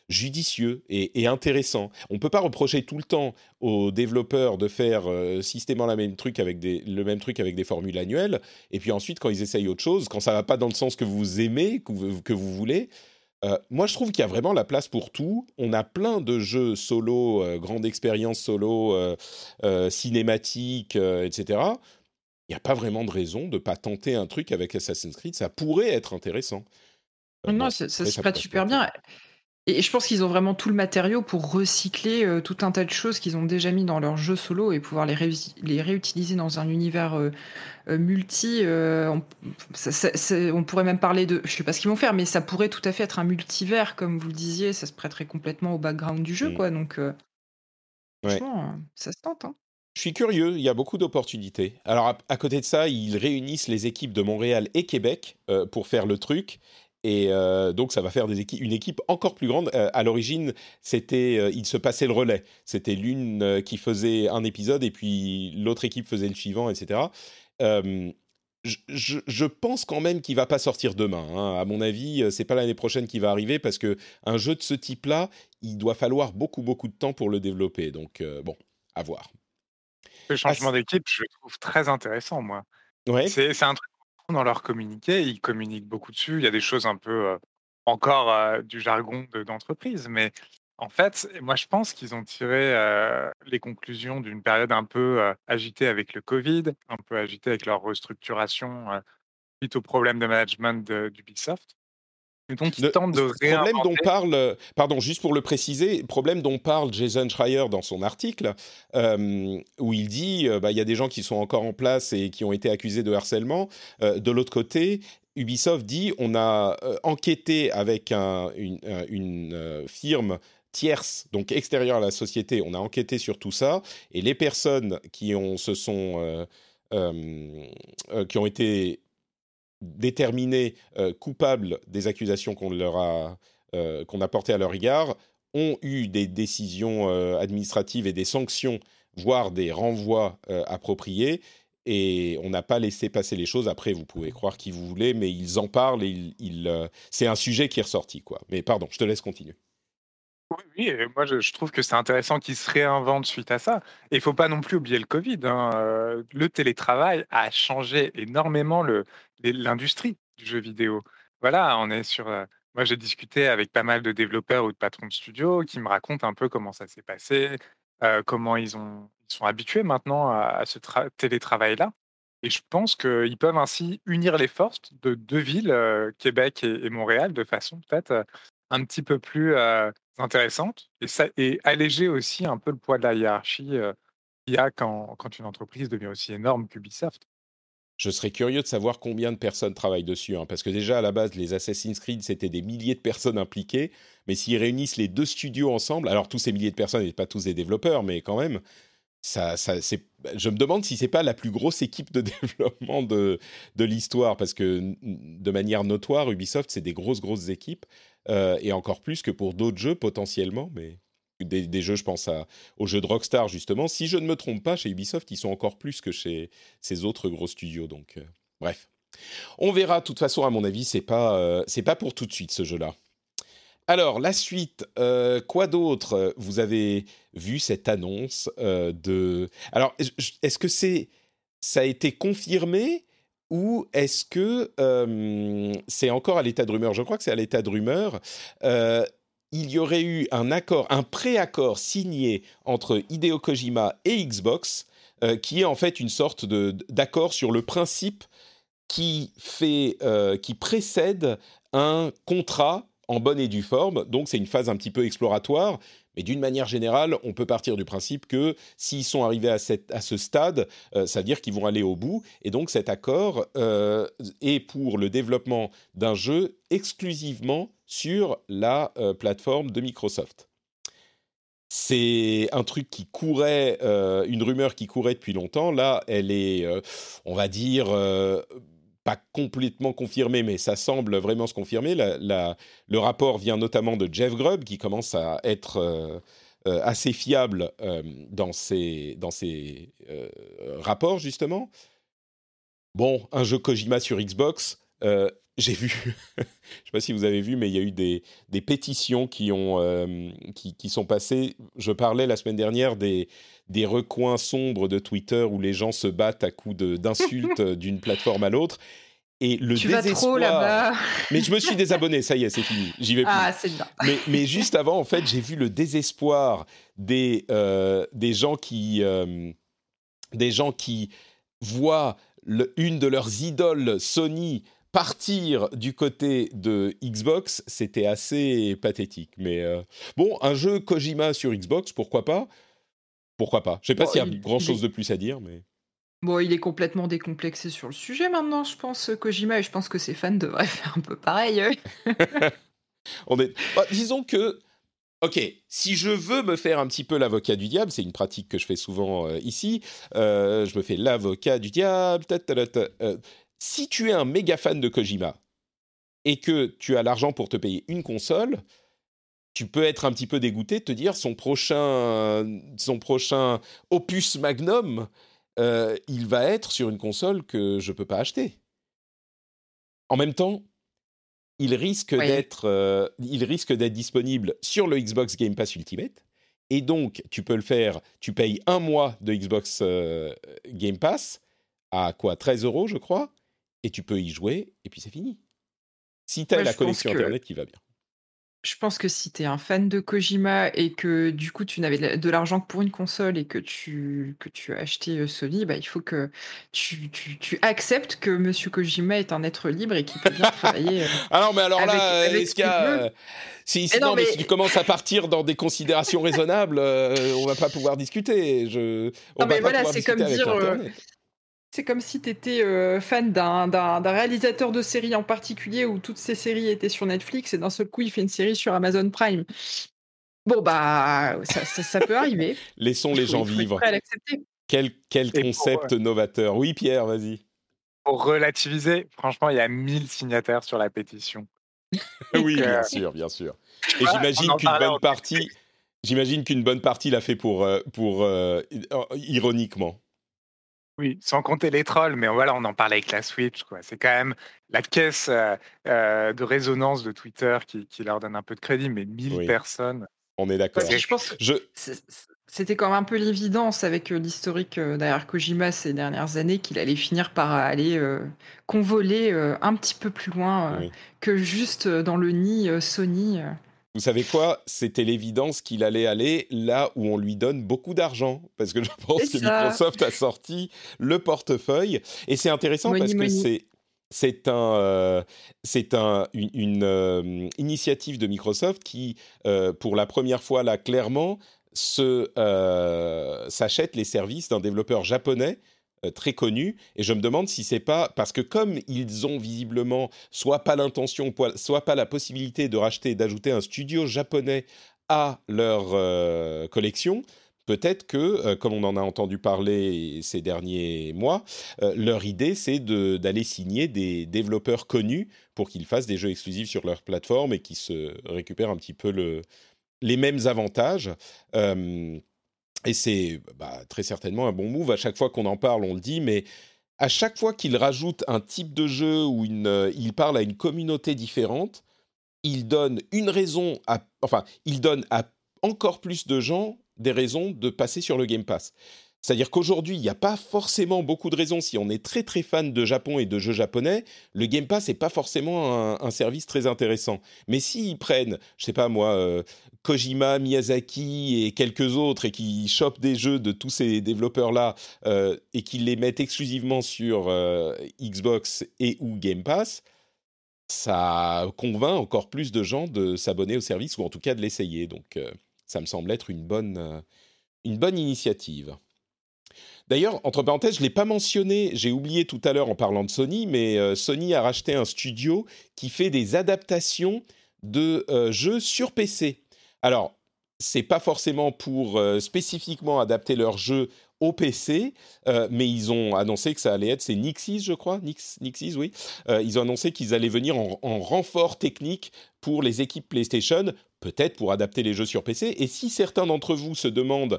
judicieux et, intéressant. On ne peut pas reprocher tout le temps aux développeurs de faire euh, systématiquement la même truc avec des, le même truc avec des formules annuelles, et puis ensuite quand ils essayent autre chose, quand ça va pas dans le sens que vous aimez, que vous, que vous voulez, euh, moi, je trouve qu'il y a vraiment la place pour tout. On a plein de jeux solo, euh, grande expérience solo, cinématique, etc. Il n'y a pas vraiment de raison de ne pas tenter un truc avec Assassin's Creed. Ça pourrait être intéressant. non, ça, se prête super bien. Et je pense qu'ils ont vraiment tout le matériau pour recycler euh, tout un tas de choses qu'ils ont déjà mis dans leur jeu solo et pouvoir les, les réutiliser dans un univers euh, euh, multi. On, on, pourrait même parler de. Je sais pas ce qu'ils vont faire, mais ça pourrait tout à fait être un multivers, comme vous le disiez. Ça se prêterait complètement au background du jeu, mmh. quoi. Donc, franchement, ça se tente. Hein. Je suis curieux, il y a beaucoup d'opportunités. Alors à, côté de ça, ils réunissent les équipes de Montréal et Québec pour faire le truc. Et euh, donc, ça va faire des une équipe encore plus grande. Euh, à l'origine, c'était, euh, il se passait le relais. C'était l'une qui faisait un épisode et puis l'autre équipe faisait le suivant, etc. Je, pense quand même qu'il va pas sortir demain. Hein. À mon avis, c'est pas l'année prochaine qui va arriver parce que un jeu de ce type-là, il doit falloir beaucoup beaucoup de temps pour le développer. Donc bon, à voir. Le changement d'équipe, je le trouve très intéressant, moi. Ouais. C'est un truc dans leur communiqué, ils communiquent beaucoup dessus. Il y a des choses un peu encore du jargon d'entreprise, mais en fait, moi je pense qu'ils ont tiré les conclusions d'une période un peu agitée avec le Covid, un peu agitée avec leur restructuration suite aux problèmes de management d'Ubisoft. Et donc, le, problème dont parle, pardon, juste pour le préciser, problème dont parle Jason Schreier dans son article, euh, où il dit, euh, bah, il y a des gens qui sont encore en place et qui ont été accusés de harcèlement. Euh, de l'autre côté, Ubisoft dit, on a enquêté avec une, une firme tierce, donc extérieure à la société, on a enquêté sur tout ça, et les personnes qui ont, se sont, qui ont été déterminés euh, coupables des accusations qu'on leur a euh, qu'on a portées à leur égard ont eu des décisions euh, administratives et des sanctions, voire des renvois appropriés. Et on n'a pas laissé passer les choses. Après, vous pouvez croire qui vous voulez, mais ils en parlent et c'est un sujet qui est ressorti. Quoi. Mais pardon, je te laisse continuer. Oui, oui, moi je, trouve que c'est intéressant qu'ils se réinventent suite à ça. Et il faut pas non plus oublier le Covid. Hein, le télétravail a changé énormément le, l'industrie du jeu vidéo. Voilà, on est sur. moi, j'ai discuté avec pas mal de développeurs ou de patrons de studio qui me racontent un peu comment ça s'est passé, comment ils, ont, ils sont habitués maintenant à, ce télétravail-là. Et je pense qu'ils peuvent ainsi unir les forces de deux villes, Québec et, Montréal, de façon peut-être un petit peu plus intéressante et, ça, et alléger aussi un peu le poids de la hiérarchie qu'il y a quand, quand une entreprise devient aussi énorme qu'Ubisoft. Je serais curieux de savoir combien de personnes travaillent dessus, hein, parce que déjà à la base, les Assassin's Creed, c'était des milliers de personnes impliquées, mais s'ils réunissent les deux studios ensemble, alors tous ces milliers de personnes n'étaient pas tous des développeurs, mais quand même, je me demande si c'est pas la plus grosse équipe de développement de, de l'histoire, parce que de manière notoire, Ubisoft, c'est des grosses, grosses équipes, euh, et encore plus que pour d'autres jeux potentiellement, mais des, jeux, je pense à, aux jeux de Rockstar justement. Si je ne me trompe pas, chez Ubisoft, ils sont encore plus que chez ces autres gros studios. Donc, euh, bref, on verra. De toute façon, à mon avis, c'est pas euh, pas pour tout de suite ce jeu-là. Alors la suite, euh, quoi d'autre? Vous avez vu cette annonce de. Alors, est-ce que c'est ça a été confirmé ou est-ce que c'est encore à l'état de rumeur? Je crois que c'est à l'état de rumeur il y aurait eu un accord, un préaccord signé entre Hideo Kojima et Xbox, euh, qui est en fait une sorte d'accord sur le principe qui fait, euh, qui précède un contrat en bonne et due forme. Donc c'est une phase un petit peu exploratoire, mais d'une manière générale, on peut partir du principe que s'ils sont arrivés à, ce stade, euh, ça veut dire qu'ils vont aller au bout. Et donc cet accord est pour le développement d'un jeu exclusivement sur la euh, plateforme de Microsoft. C'est un truc qui courait, euh, une rumeur qui courait depuis longtemps. Là, elle est, euh, on va dire, complètement confirmée, mais ça semble vraiment se confirmer. le rapport vient notamment de Jeff Grubb, qui commence à être assez fiable dans ses, dans ses rapports, justement. Bon, un jeu Kojima sur Xbox, j'ai vu, je sais pas si vous avez vu, mais il y a eu des, des pétitions qui, ont, euh, qui, qui, sont passées. Je parlais la semaine dernière des, des recoins sombres de Twitter où les gens se battent à coups d'insultes d'une plateforme à l'autre. Et le tu désespoir. Vas trop là-bas. mais je me suis désabonné, ça y est, c'est fini. J'y vais plus. Ah, c'est bien. Mais, mais, juste avant, en fait, j'ai vu le désespoir des, euh, des gens qui. Euh, des gens qui voient le, une de leurs idoles, Sony, partir du côté de Xbox, c'était assez pathétique. Mais euh, bon, un jeu Kojima sur Xbox, pourquoi pas? Pourquoi pas? Je sais pas s'il y a grand chose de plus à dire, mais. Bon, il est complètement décomplexé sur le sujet maintenant, je pense, Kojima, et je pense que ses fans devraient faire un peu pareil. On est... Bah, disons que, ok, si je veux me faire un petit peu l'avocat du diable, c'est une pratique que je fais souvent euh, ici, euh, je me fais l'avocat du diable, si tu es un méga fan de Kojima et que tu as l'argent pour te payer une console, tu peux être un petit peu dégoûté de te dire son prochain, son prochain opus magnum, euh, il va être sur une console que je ne peux pas acheter. En même temps, il risque d'être, euh, il risque d'être disponible sur le Xbox Game Pass Ultimate. Et donc, tu peux le faire, tu payes un mois de Xbox euh, Game Pass à quoi 13 euros, je crois et tu peux y jouer, et puis c'est fini. Si tu as la connexion Internet qui va bien. Je pense que si tu es un fan de Kojima et que du coup tu n'avais de l'argent que pour une console et que tu, que tu as acheté Sony, bah, il faut que tu, tu, tu acceptes que Monsieur Kojima est un être libre et qu'il peut bien travailler. alors, mais alors là, est-ce qu'il y a. Si, non, mais... si tu commences à partir dans des considérations raisonnables, on va pas pouvoir discuter. Je... On non, mais voilà, c'est comme dire. C'est comme si tu étais euh, fan d'un réalisateur de séries en particulier où toutes ces séries étaient sur Netflix et d'un seul coup il fait une série sur Amazon Prime. Bon, bah, ça, peut arriver. Laissons les gens vivre. Quel, quel concept euh, novateur. Oui, Pierre, vas-y. Pour relativiser, franchement, il y a 1000 signataires sur la pétition. oui, bien euh, sûr, bien sûr. Et j'imagine qu'une bonne partie. J'imagine qu'une bonne partie l'a fait pour, pour ironiquement. Oui, sans compter les trolls, mais voilà, on en parlait avec la Switch. Quoi. C'est quand même la caisse euh, euh, de résonance de Twitter qui, leur donne un peu de crédit, mais 1000 personnes. On est d'accord. Je pense. Je... C'était quand même un peu l'évidence avec l'historique derrière Kojima ces dernières années qu'il allait finir par aller convoler un petit peu plus loin que juste dans le nid Sony. Vous savez quoi? C'était l'évidence qu'il allait aller là où on lui donne beaucoup d'argent. Parce que je pense que Microsoft a sorti le portefeuille. Et c'est intéressant parce que c'est. C'est un, c'est un, une, initiative de Microsoft qui, pour la première fois là clairement, se, s'achète les services d'un développeur japonais euh, très connu et je me demande si c'est pas parce que comme ils ont visiblement soit pas l'intention soit pas la possibilité de racheter d'ajouter un studio japonais à leur euh, collection peut-être que, euh, comme on en a entendu parler ces derniers mois, leur idée, c'est d'aller signer des développeurs connus pour qu'ils fassent des jeux exclusifs sur leur plateforme et qui se récupèrent un petit peu le, les mêmes avantages. Et c'est bah, très certainement un bon move. À chaque fois qu'on en parle, on le dit, mais à chaque fois qu'il rajoute un type de jeu ou une, euh, il parle à une communauté différente, il donne une raison à, enfin, il donne à encore plus de gens des raisons de passer sur le Game Pass. C'est-à-dire qu'aujourd'hui, il n'y a pas forcément beaucoup de raisons. Si on est très très fan de Japon et de jeux japonais, le Game Pass n'est pas forcément un, service très intéressant. Mais s'ils prennent, je sais pas moi, euh, Kojima, Miyazaki et quelques autres et qui chopent des jeux de tous ces développeurs-là euh, et qu'ils les mettent exclusivement sur euh, Xbox et ou Game Pass, ça convainc encore plus de gens de s'abonner au service ou en tout cas de l'essayer. Donc ça me semble être une bonne, une bonne initiative. D'ailleurs, entre parenthèses, je ne l'ai pas mentionné, j'ai oublié tout à l'heure en parlant de Sony, mais euh, Sony a racheté un studio qui fait des adaptations de euh, jeux sur PC. Alors, c'est pas forcément pour euh, spécifiquement adapter leurs jeux au PC, mais ils ont annoncé que ça allait être, c'est Nixis, je crois, Nixis, oui. ils ont annoncé qu'ils allaient venir en, en, renfort technique pour les équipes PlayStation, peut-être pour adapter les jeux sur PC. Et si certains d'entre vous se demandent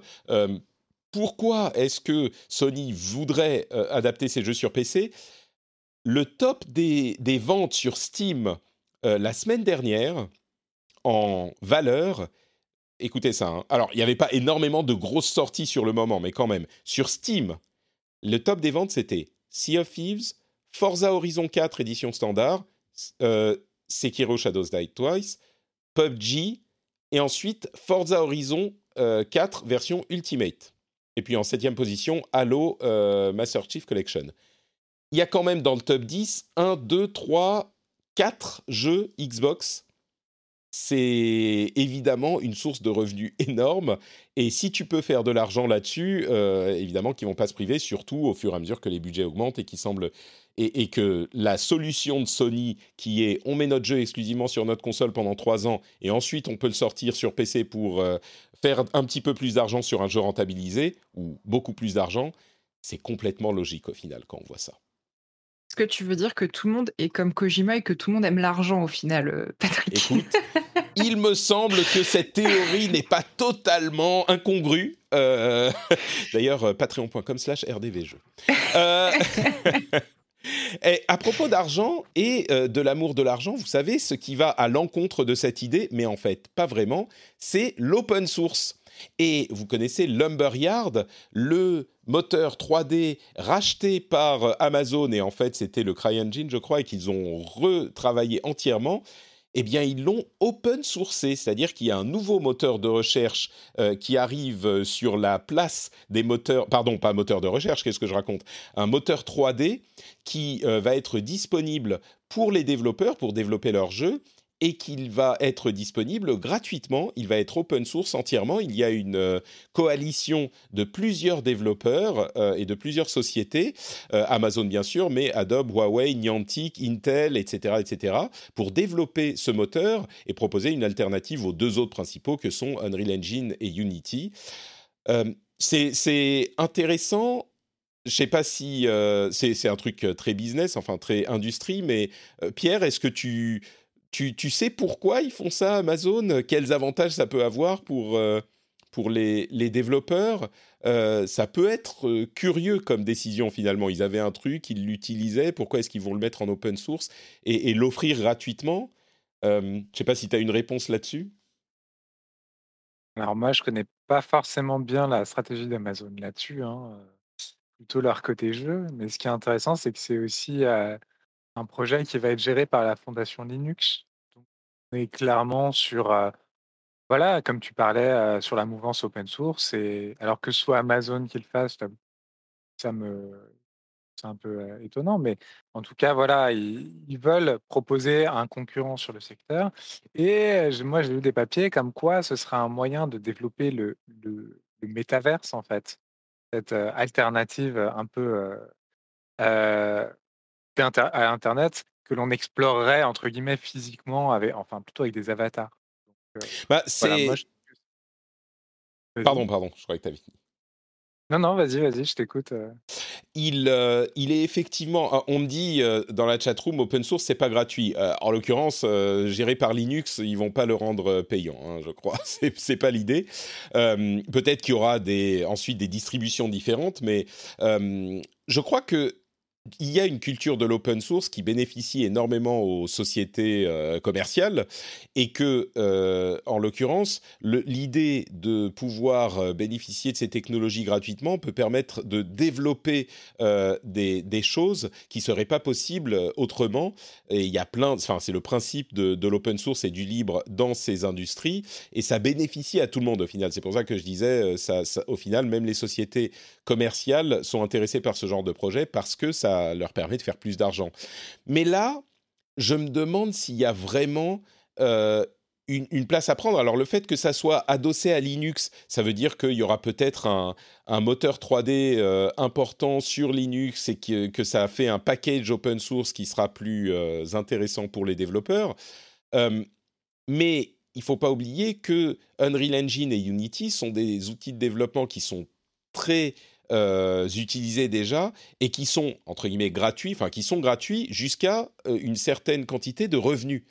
pourquoi est-ce que Sony voudrait euh, adapter ses jeux sur PC Le top des, ventes sur Steam euh, la semaine dernière, en valeur, écoutez ça, hein. alors il n'y avait pas énormément de grosses sorties sur le moment, mais quand même, sur Steam, le top des ventes c'était Sea of Thieves, Forza Horizon 4 édition standard, euh, Sekiro Shadows Die Twice, PUBG, et ensuite Forza Horizon 4 version Ultimate. Et puis en septième position, Halo euh, Master Chief Collection. Il y a quand même dans le top 10 1, 2, 3, 4 jeux Xbox. C'est évidemment une source de revenus énorme. Et si tu peux faire de l'argent là-dessus, euh, évidemment qu'ils vont pas se priver, surtout au fur et à mesure que les budgets augmentent et et, que la solution de Sony, qui est on met notre jeu exclusivement sur notre console pendant trois ans et ensuite on peut le sortir sur PC pour euh, faire un petit peu plus d'argent sur un jeu rentabilisé, ou beaucoup plus d'argent, c'est complètement logique au final quand on voit ça. Est-ce que tu veux dire que tout le monde est comme Kojima et que tout le monde aime l'argent au final, euh, Patrick Écoute, il me semble que cette théorie n'est pas totalement incongrue. Euh, d'ailleurs, euh, patreon.com slash rdvjeux. Et à propos d'argent et euh, de l'amour de l'argent, vous savez, ce qui va à l'encontre de cette idée, mais en fait pas vraiment, c'est l'open source. Et vous connaissez Lumberyard, le moteur 3D racheté par Amazon, et en fait c'était le CryEngine, je crois, et qu'ils ont retravaillé entièrement eh bien, ils l'ont open sourcé, c'est-à-dire qu'il y a un nouveau moteur de recherche euh, qui arrive euh, sur la place des moteurs, pardon, pas moteur de recherche, qu'est-ce que je raconte? Un moteur 3D qui euh, va être disponible pour les développeurs pour développer leurs jeux et qu'il va être disponible gratuitement. Il va être open source entièrement. Il y a une euh, coalition de plusieurs développeurs euh, et de plusieurs sociétés, euh, Amazon bien sûr, mais Adobe, Huawei, Niantic, Intel, etc., etc., pour développer ce moteur et proposer une alternative aux deux autres principaux que sont Unreal Engine et Unity. c'est intéressant je sais pas si c'est un truc très business, enfin très industrie, mais Pierre, est-ce que tu tu, sais pourquoi ils font ça, Amazon? Quels avantages ça peut avoir pour, euh, pour les, développeurs? Euh, Ça peut être euh, curieux comme décision finalement. Ils avaient un truc, ils l'utilisaient, pourquoi est-ce qu'ils vont le mettre en open source et, l'offrir gratuitement? Je ne sais pas si tu as une réponse là-dessus. Alors moi, je connais pas forcément bien la stratégie d'Amazon là-dessus, hein, plutôt leur côté jeu. Mais ce qui est intéressant, c'est que c'est aussi un projet qui va être géré par la fondation Linux. Donc, on est clairement sur, voilà, comme tu parlais, sur la mouvance open source. Et alors que ce soit Amazon qui le fasse, ça me, c'est un peu étonnant, mais en tout cas, voilà, ils, veulent proposer un concurrent sur le secteur. Et moi, j'ai lu des papiers comme quoi ce sera un moyen de développer le, le, métaverse, en fait, cette alternative un peu à Internet que l'on explorerait, entre guillemets, physiquement, avec, enfin, plutôt avec des avatars. bah, c'est... pardon, pardon, je croyais que tu avais non, non, vas-y, vas-y, je t'écoute. Il, euh, il est effectivement, ah, on me dit euh, dans la chatroom, open source, c'est pas gratuit. en l'occurrence, géré par Linux, ils vont pas le rendre payant, hein, je crois. c'est, c'est pas l'idée. peut-être qu'il y aura des, ensuite des distributions différentes, mais je crois que il y a une culture de l'open source qui bénéficie énormément aux sociétés euh, commerciales et que, euh, en l'occurrence, l'idée de pouvoir euh, bénéficier de ces technologies gratuitement peut permettre de développer des, choses qui seraient pas possibles autrement. Et il y a plein, enfin, c'est le principe de, l'open source et du libre dans ces industries et ça bénéficie à tout le monde au final. C'est pour ça que je disais, au final, même les sociétés commerciales sont intéressées par ce genre de projet parce que ça leur permet de faire plus d'argent. Mais là, je me demande s'il y a vraiment euh, une, place à prendre. Alors le fait que ça soit adossé à Linux, ça veut dire qu'il y aura peut-être un, moteur 3D euh, important sur Linux et que, que, ça a fait un package open source qui sera plus euh, intéressant pour les développeurs. mais il faut pas oublier que Unreal Engine et Unity sont des outils de développement qui sont très euh, utilisés déjà et qui sont entre guillemets gratuits, enfin qui sont gratuits jusqu'à euh, une certaine quantité de revenus.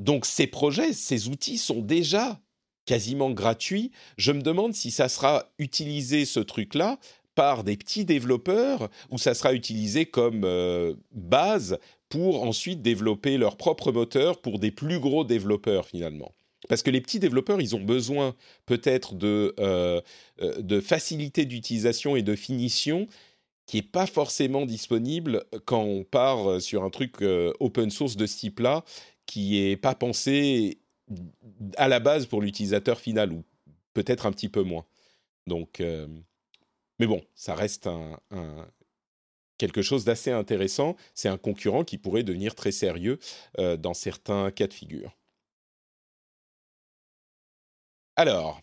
Donc ces projets, ces outils sont déjà quasiment gratuits. Je me demande si ça sera utilisé ce truc-là par des petits développeurs ou ça sera utilisé comme euh, base pour ensuite développer leur propre moteur pour des plus gros développeurs finalement. Parce que les petits développeurs, ils ont besoin peut-être de, euh, euh, facilité d'utilisation et de finition qui n'est pas forcément disponible quand on part sur un truc euh, open source de ce type-là, qui n'est pas pensé à la base pour l'utilisateur final, ou peut-être un petit peu moins. Donc, mais bon, ça reste quelque chose d'assez intéressant. C'est un concurrent qui pourrait devenir très sérieux dans certains cas de figure. Alors,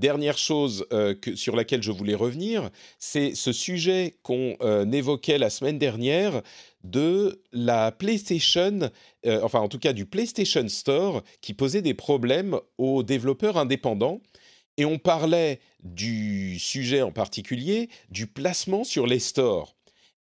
dernière chose euh, sur laquelle je voulais revenir, c'est ce sujet qu'on euh, évoquait la semaine dernière de la PlayStation, euh, enfin en tout cas du PlayStation Store, qui posait des problèmes aux développeurs indépendants. Et on parlait du sujet en particulier, du placement sur les stores.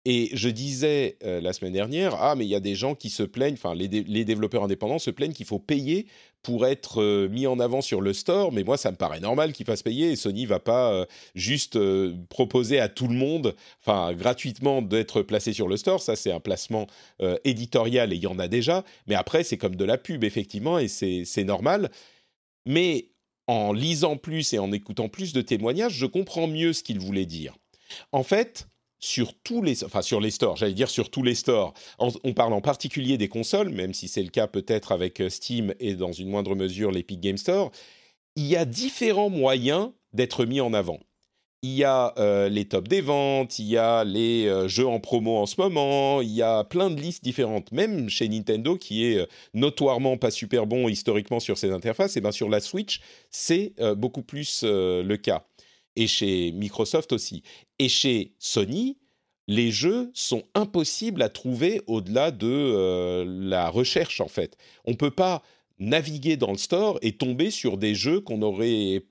Et je disais la semaine dernière, ah mais il y a des gens qui se plaignent, enfin les, les développeurs indépendants se plaignent qu'il faut payer pour être euh, mis en avant sur le store, mais moi ça me paraît normal qu'il fasse payer et Sony va pas euh, juste euh, proposer à tout le monde, enfin gratuitement d'être placé sur le store. Ça c'est un placement éditorial et il y en a déjà, mais après c'est comme de la pub effectivement et c'est normal. Mais en lisant plus et en écoutant plus de témoignages, je comprends mieux ce qu'il voulait dire. En fait, sur tous les, enfin sur les stores, j'allais dire sur tous les stores. on parle en particulier des consoles, même si c'est le cas peut-être avec euh, Steam et dans une moindre mesure l'Epic Game Store. Il y a différents moyens d'être mis en avant. Il y a euh, les tops des ventes, il y a les euh, jeux en promo en ce moment, il y a plein de listes différentes. Même chez Nintendo, qui est notoirement pas super bon historiquement sur ses interfaces, et bien sur la Switch, c'est beaucoup plus le cas et chez Microsoft aussi. Et chez Sony, les jeux sont impossibles à trouver au-delà de euh, la recherche en fait. On ne peut pas naviguer dans le store et tomber sur des jeux qu'on n'aurait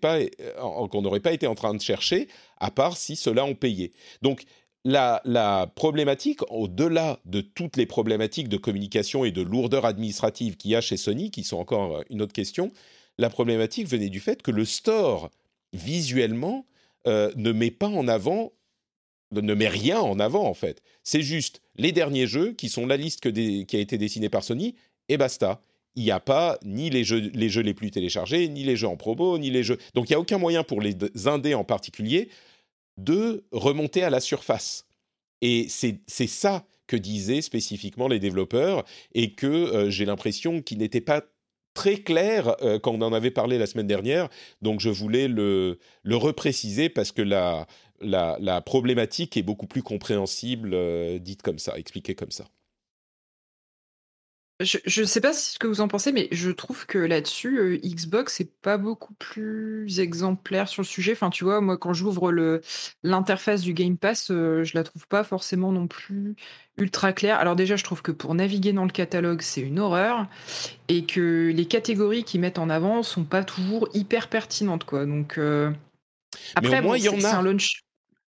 pas euh, pas été en train de chercher à part si ceux-là ont payé. Donc la, la problématique, au-delà de toutes les problématiques de communication et de lourdeur administrative qu'il y a chez Sony, qui sont encore une autre question, la problématique venait du fait que le store visuellement, euh, ne met pas en avant, ne met rien en avant en fait. C'est juste les derniers jeux qui sont la liste qui a été dessinée par Sony et basta. il n'y a pas ni les jeux, les plus téléchargés, ni les jeux en promo, ni les jeux. Donc il n'y a aucun moyen pour les indés en particulier de remonter à la surface. Et c'est ça que disaient spécifiquement les développeurs et que euh, j'ai l'impression qu'ils n'étaient pas très clairs euh, quand on en avait parlé la semaine dernière. Donc je voulais le, repréciser parce que la, problématique est beaucoup plus compréhensible, euh, dite comme ça, expliquée comme ça. Je ne sais pas ce que vous en pensez, mais je trouve que là-dessus, euh, Xbox est pas beaucoup plus exemplaire sur le sujet. Enfin, tu vois, moi, quand j'ouvre le l'interface du Game Pass, euh, je la trouve pas forcément non plus ultra claire. Alors déjà, je trouve que pour naviguer dans le catalogue, c'est une horreur, et que les catégories qu'ils mettent en avant sont pas toujours hyper pertinentes, quoi. Donc euh, après, moi, il y en a. Un launch.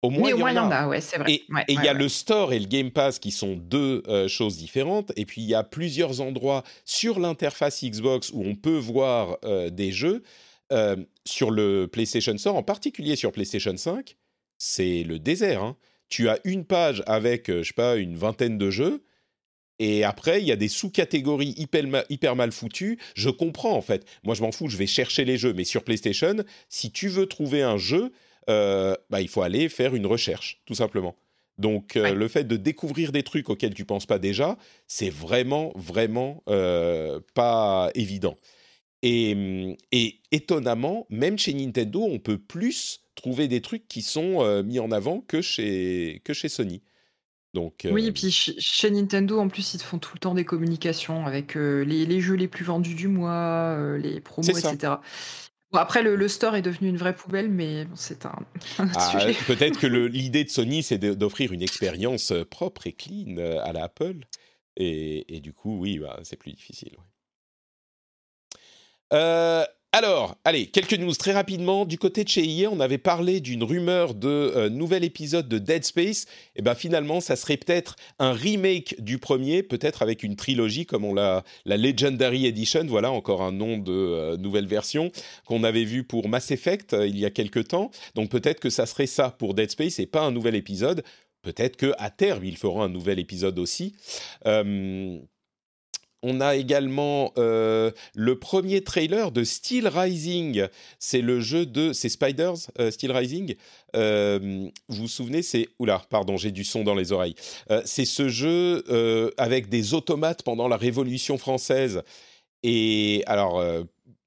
Au moins, il y, en a, ouais, c'est vrai. Et il y a le store et le Game Pass qui sont deux euh, choses différentes. Et puis il y a plusieurs endroits sur l'interface Xbox où on peut voir euh, des jeux. Euh, sur le PlayStation Store, en particulier sur PlayStation 5, c'est le désert. Hein. Tu as une page avec, je sais pas, une vingtaine de jeux. Et après, il y a des sous-catégories hyper, hyper, mal foutues. Je comprends en fait. Moi, je m'en fous, je vais chercher les jeux. Mais sur PlayStation, si tu veux trouver un jeu, euh, bah, il faut aller faire une recherche, tout simplement. Donc euh, le fait de découvrir des trucs auxquels tu penses pas déjà, c'est vraiment, vraiment euh, pas évident. Et, et, étonnamment, même chez Nintendo, on peut plus trouver des trucs qui sont mis en avant que chez, que chez Sony. Donc, oui, et puis chez Nintendo, en plus, ils font tout le temps des communications avec les, les, jeux les plus vendus du mois, les promos, etc après, le, store est devenu une vraie poubelle, mais c'est un, ah, sujet. Peut-être que l'idée de Sony, c'est d'offrir une expérience euh, propre et clean euh, à l'Apple. Et, et, du coup, oui, bah, c'est plus difficile. Euh, alors, allez, quelques news très rapidement. Du côté de chez EA, on avait parlé d'une rumeur de euh, nouvel épisode de Dead Space. Et eh bien finalement, ça serait peut-être un remake du premier, peut-être avec une trilogie comme on l'a, la Legendary Edition, voilà encore un nom de euh, nouvelle version qu'on avait vu pour Mass Effect euh, il y a quelques temps. Donc peut-être que ça serait ça pour Dead Space et pas un nouvel épisode. Peut-être que à terme, ils feront un nouvel épisode aussi. On a également euh, le premier trailer de Steel Rising. C'est le jeu de. C'est Spiders, euh, Steel Rising. Euh, vous vous souvenez C'est. Oula, pardon, j'ai du son dans les oreilles. c'est ce jeu avec des automates pendant la Révolution française. Et alors.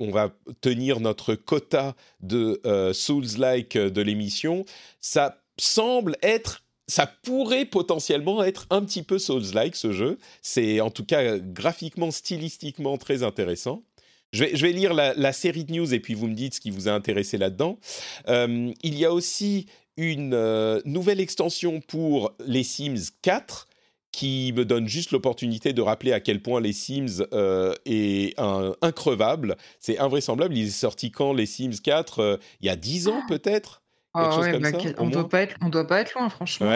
on va tenir notre quota de Souls-like de l'émission. Ça semble être ça pourrait potentiellement être un petit peu Souls-like ce jeu. C'est en tout cas graphiquement, stylistiquement très intéressant. Je vais, je vais lire la, série de news et puis vous me dites ce qui vous a intéressé là-dedans. Euh, il y a aussi une euh, nouvelle extension pour les Sims 4 qui me donne juste l'opportunité de rappeler à quel point les Sims euh, est increvable. C'est invraisemblable. Il est sorti quand les Sims 4 Il y a 10 ans peut-être? Ah bah, on ne doit, pas être, doit pas être loin, franchement.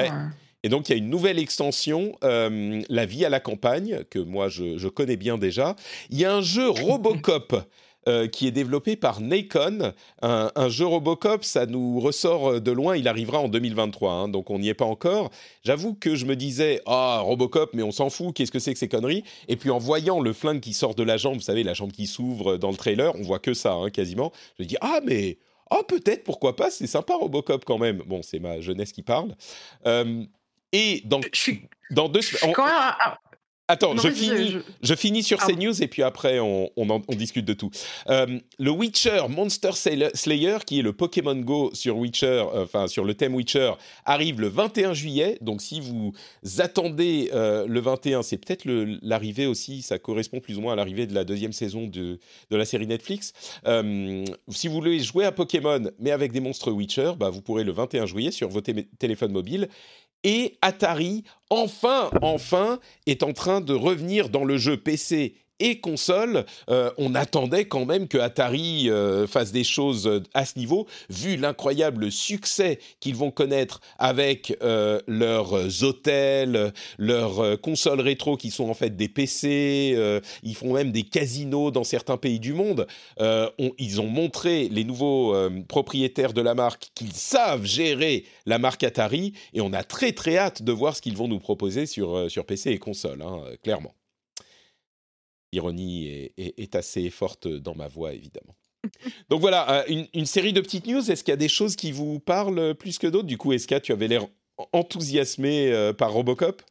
Et donc, il y a une nouvelle extension, euh, La vie à la campagne, que moi, je, connais bien déjà. Il y a un jeu Robocop. Euh, qui est développé par Nacon. Un, jeu Robocop, ça nous ressort de loin, il arrivera en 2023, hein, donc on n'y est pas encore. J'avoue que je me disais, ah, Robocop, mais on s'en fout, qu'est-ce que c'est que ces conneries? Et puis en voyant le flingue qui sort de la jambe, vous savez, la jambe qui s'ouvre dans le trailer, on voit que ça, hein, quasiment, je me dis, ah, mais oh peut-être, pourquoi pas, c'est sympa Robocop quand même. Bon, c'est ma jeunesse qui parle. Euh, et dans, dans deux semaines... Attends, je, finis, je... finis sur ces news et puis après on, on, discute de tout. Euh, le Witcher Monster Slayer, qui est le Pokémon Go sur Witcher, euh, enfin sur le thème Witcher, arrive le 21 juillet. Donc si vous attendez euh, le 21, c'est peut-être l'arrivée aussi, ça correspond plus ou moins à l'arrivée de la deuxième saison de, de la série Netflix. si vous voulez jouer à Pokémon mais avec des monstres Witcher, bah, vous pourrez le 21 juillet sur vos téléphones mobiles et Atari, enfin, enfin, est en train de revenir dans le jeu PC et console, euh, on attendait quand même que Atari euh, fasse des choses euh, à ce niveau, vu l'incroyable succès qu'ils vont connaître avec leurs hôtels, leurs consoles rétro qui sont en fait des PC, ils font même des casinos dans certains pays du monde. ils ont montré les nouveaux propriétaires de la marque qu'ils savent gérer la marque Atari et on a très très hâte de voir ce qu'ils vont nous proposer sur, sur PC et console, hein, clairement. L'ironie est, assez forte dans ma voix, évidemment. Donc voilà, une, une, série de petites news. Est-ce qu'il y a des choses qui vous parlent plus que d'autres? Du coup, Eska, tu avais l'air enthousiasmé par Robocop?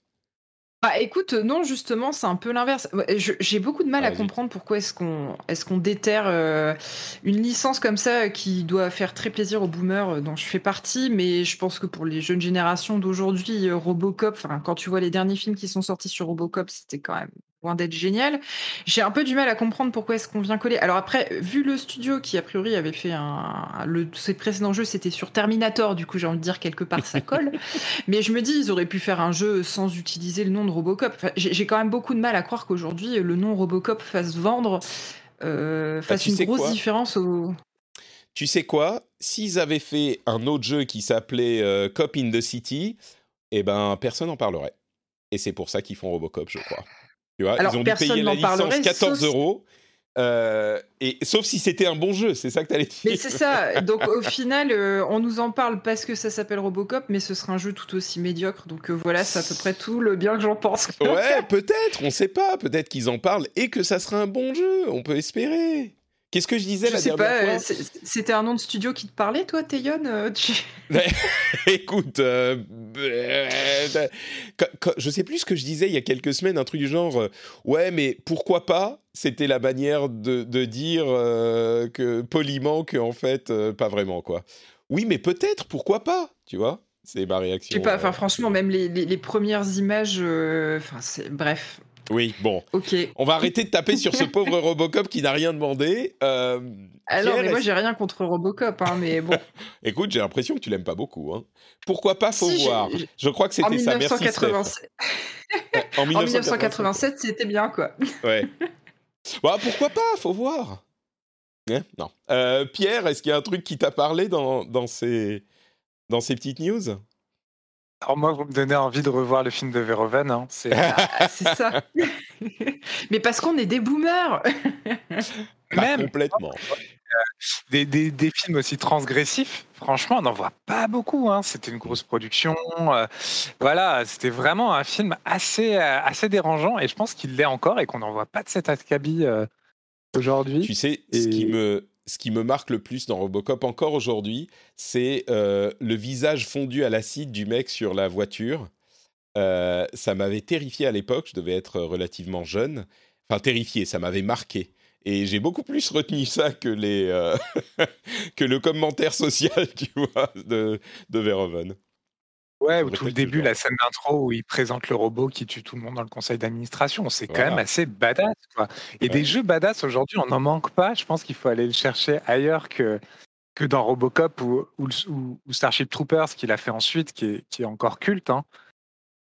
Bah écoute, non, justement, c'est un peu l'inverse. J'ai beaucoup de mal à comprendre pourquoi est-ce qu'on est qu'on déterre euh, une licence comme ça qui doit faire très plaisir aux boomers euh, dont je fais partie, mais je pense que pour les jeunes générations d'aujourd'hui, euh, Robocop, quand tu vois les derniers films qui sont sortis sur Robocop, c'était quand même loin d'être génial. J'ai un peu du mal à comprendre pourquoi est-ce qu'on vient coller. Alors après, vu le studio qui a priori avait fait un, le, ses précédents jeux, c'était sur Terminator, du coup j'ai envie de dire quelque part ça colle. Mais je me dis, ils auraient pu faire un jeu sans utiliser le nom de Robocop. j'ai quand même beaucoup de mal à croire qu'aujourd'hui le nom Robocop fasse vendre, euh, bah, fasse une grosse différence au. Tu sais quoi? S'ils avaient fait un autre jeu qui s'appelait euh, Cop in the City, eh ben personne n'en parlerait. Et c'est pour ça qu'ils font Robocop, je crois ils ont dû payer la licence 14 euros. Euh, et sauf si c'était un bon jeu, c'est ça que tu allais dire. Mais c'est ça. Donc au final, euh, on nous en parle parce que ça s'appelle Robocop, mais ce sera un jeu tout aussi médiocre. Donc euh, voilà, c'est à peu près tout le bien que j'en pense. ouais, peut-être, on sait pas. Peut-être qu'ils en parlent et que ça sera un bon jeu. On peut espérer. Qu'est-ce que je disais je la sais pas, C'était un nom de studio qui te parlait, toi, Taeyon euh, Écoute, euh, je sais plus ce que je disais il y a quelques semaines, un truc du genre, euh, ouais, mais pourquoi pas C'était la manière de, dire que poliment que en fait, pas vraiment quoi. Oui, mais peut-être, pourquoi pas Tu vois C'est ma réaction. Je sais pas. Enfin, franchement, même les, les premières images, enfin, c'est bref. Oui, bon. Ok. On va arrêter de taper sur ce pauvre Robocop qui n'a rien demandé. Euh, Alors, mais moi, j'ai rien contre Robocop, hein, mais bon. Écoute, j'ai l'impression que tu l'aimes pas beaucoup. Hein. Pourquoi pas Faut voir? Je crois que c'était ça. Merci, en 1987, c'était bien, quoi. ouais. Bah, pourquoi pas Faut voir? Hein? Non. Euh, Pierre, est-ce qu'il y a un truc qui t'a parlé dans, dans, ces, dans ces petites news? Alors moi, vous me donnez envie de revoir le film de Verhoeven. Hein. Ah, c'est ça. Mais parce qu'on est des boomers. Même complètement. Des, des, des, films aussi transgressifs, franchement, on n'en voit pas beaucoup. Hein. C'était une grosse production. Euh, voilà, c'était vraiment un film assez, euh, assez dérangeant et je pense qu'il l'est encore et qu'on n'en voit pas de cet acabit euh, aujourd'hui. Tu sais, ce qui me ce qui me marque le plus dans Robocop encore aujourd'hui, c'est euh, le visage fondu à l'acide du mec sur la voiture. Euh, ça m'avait terrifié à l'époque, je devais être relativement jeune. Enfin, terrifié, ça m'avait marqué. Et j'ai beaucoup plus retenu ça que, les, euh, que le commentaire social, tu vois, de, de Verhoeven. Ouais, ou tout le début, la scène d'intro où il présente le robot qui tue tout le monde dans le conseil d'administration. C'est quand même assez badass, quoi. Et des jeux badass aujourd'hui, on n'en manque pas. Je pense qu'il faut aller le chercher ailleurs que, que dans Robocop ou, ou, Starship Troopers, qu'il a fait ensuite, qui est, qui est encore culte. Hein.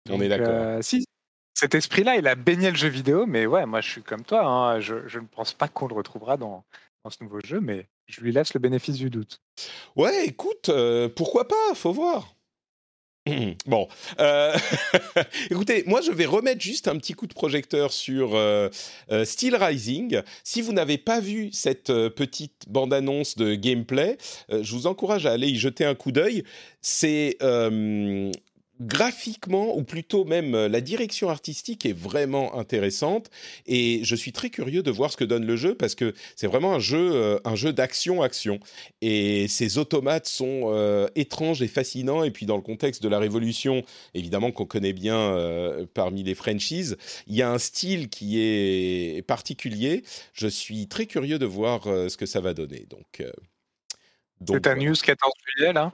on est d'accord. Euh, si, cet esprit-là, il a baigné le jeu vidéo, mais ouais, moi je suis comme toi. Hein. Je, je, ne pense pas qu'on le retrouvera dans, dans, ce nouveau jeu, mais je lui laisse le bénéfice du doute. Ouais, écoute, euh, pourquoi pas? Faut voir. Bon, euh, écoutez, moi je vais remettre juste un petit coup de projecteur sur euh, euh, Steel Rising. Si vous n'avez pas vu cette petite bande-annonce de gameplay, je vous encourage à aller y jeter un coup d'œil. C'est graphiquement, ou plutôt même euh, la direction artistique est vraiment intéressante. Et je suis très curieux de voir ce que donne le jeu parce que c'est vraiment un jeu, euh, un jeu d'action-action. Et ces automates sont euh, étranges et fascinants. Et puis dans le contexte de la Révolution, évidemment qu'on connaît bien parmi les franchises, il y a un style qui est particulier. Je suis très curieux de voir ce que ça va donner. Donc, donc c'est ta news 14 juillet là?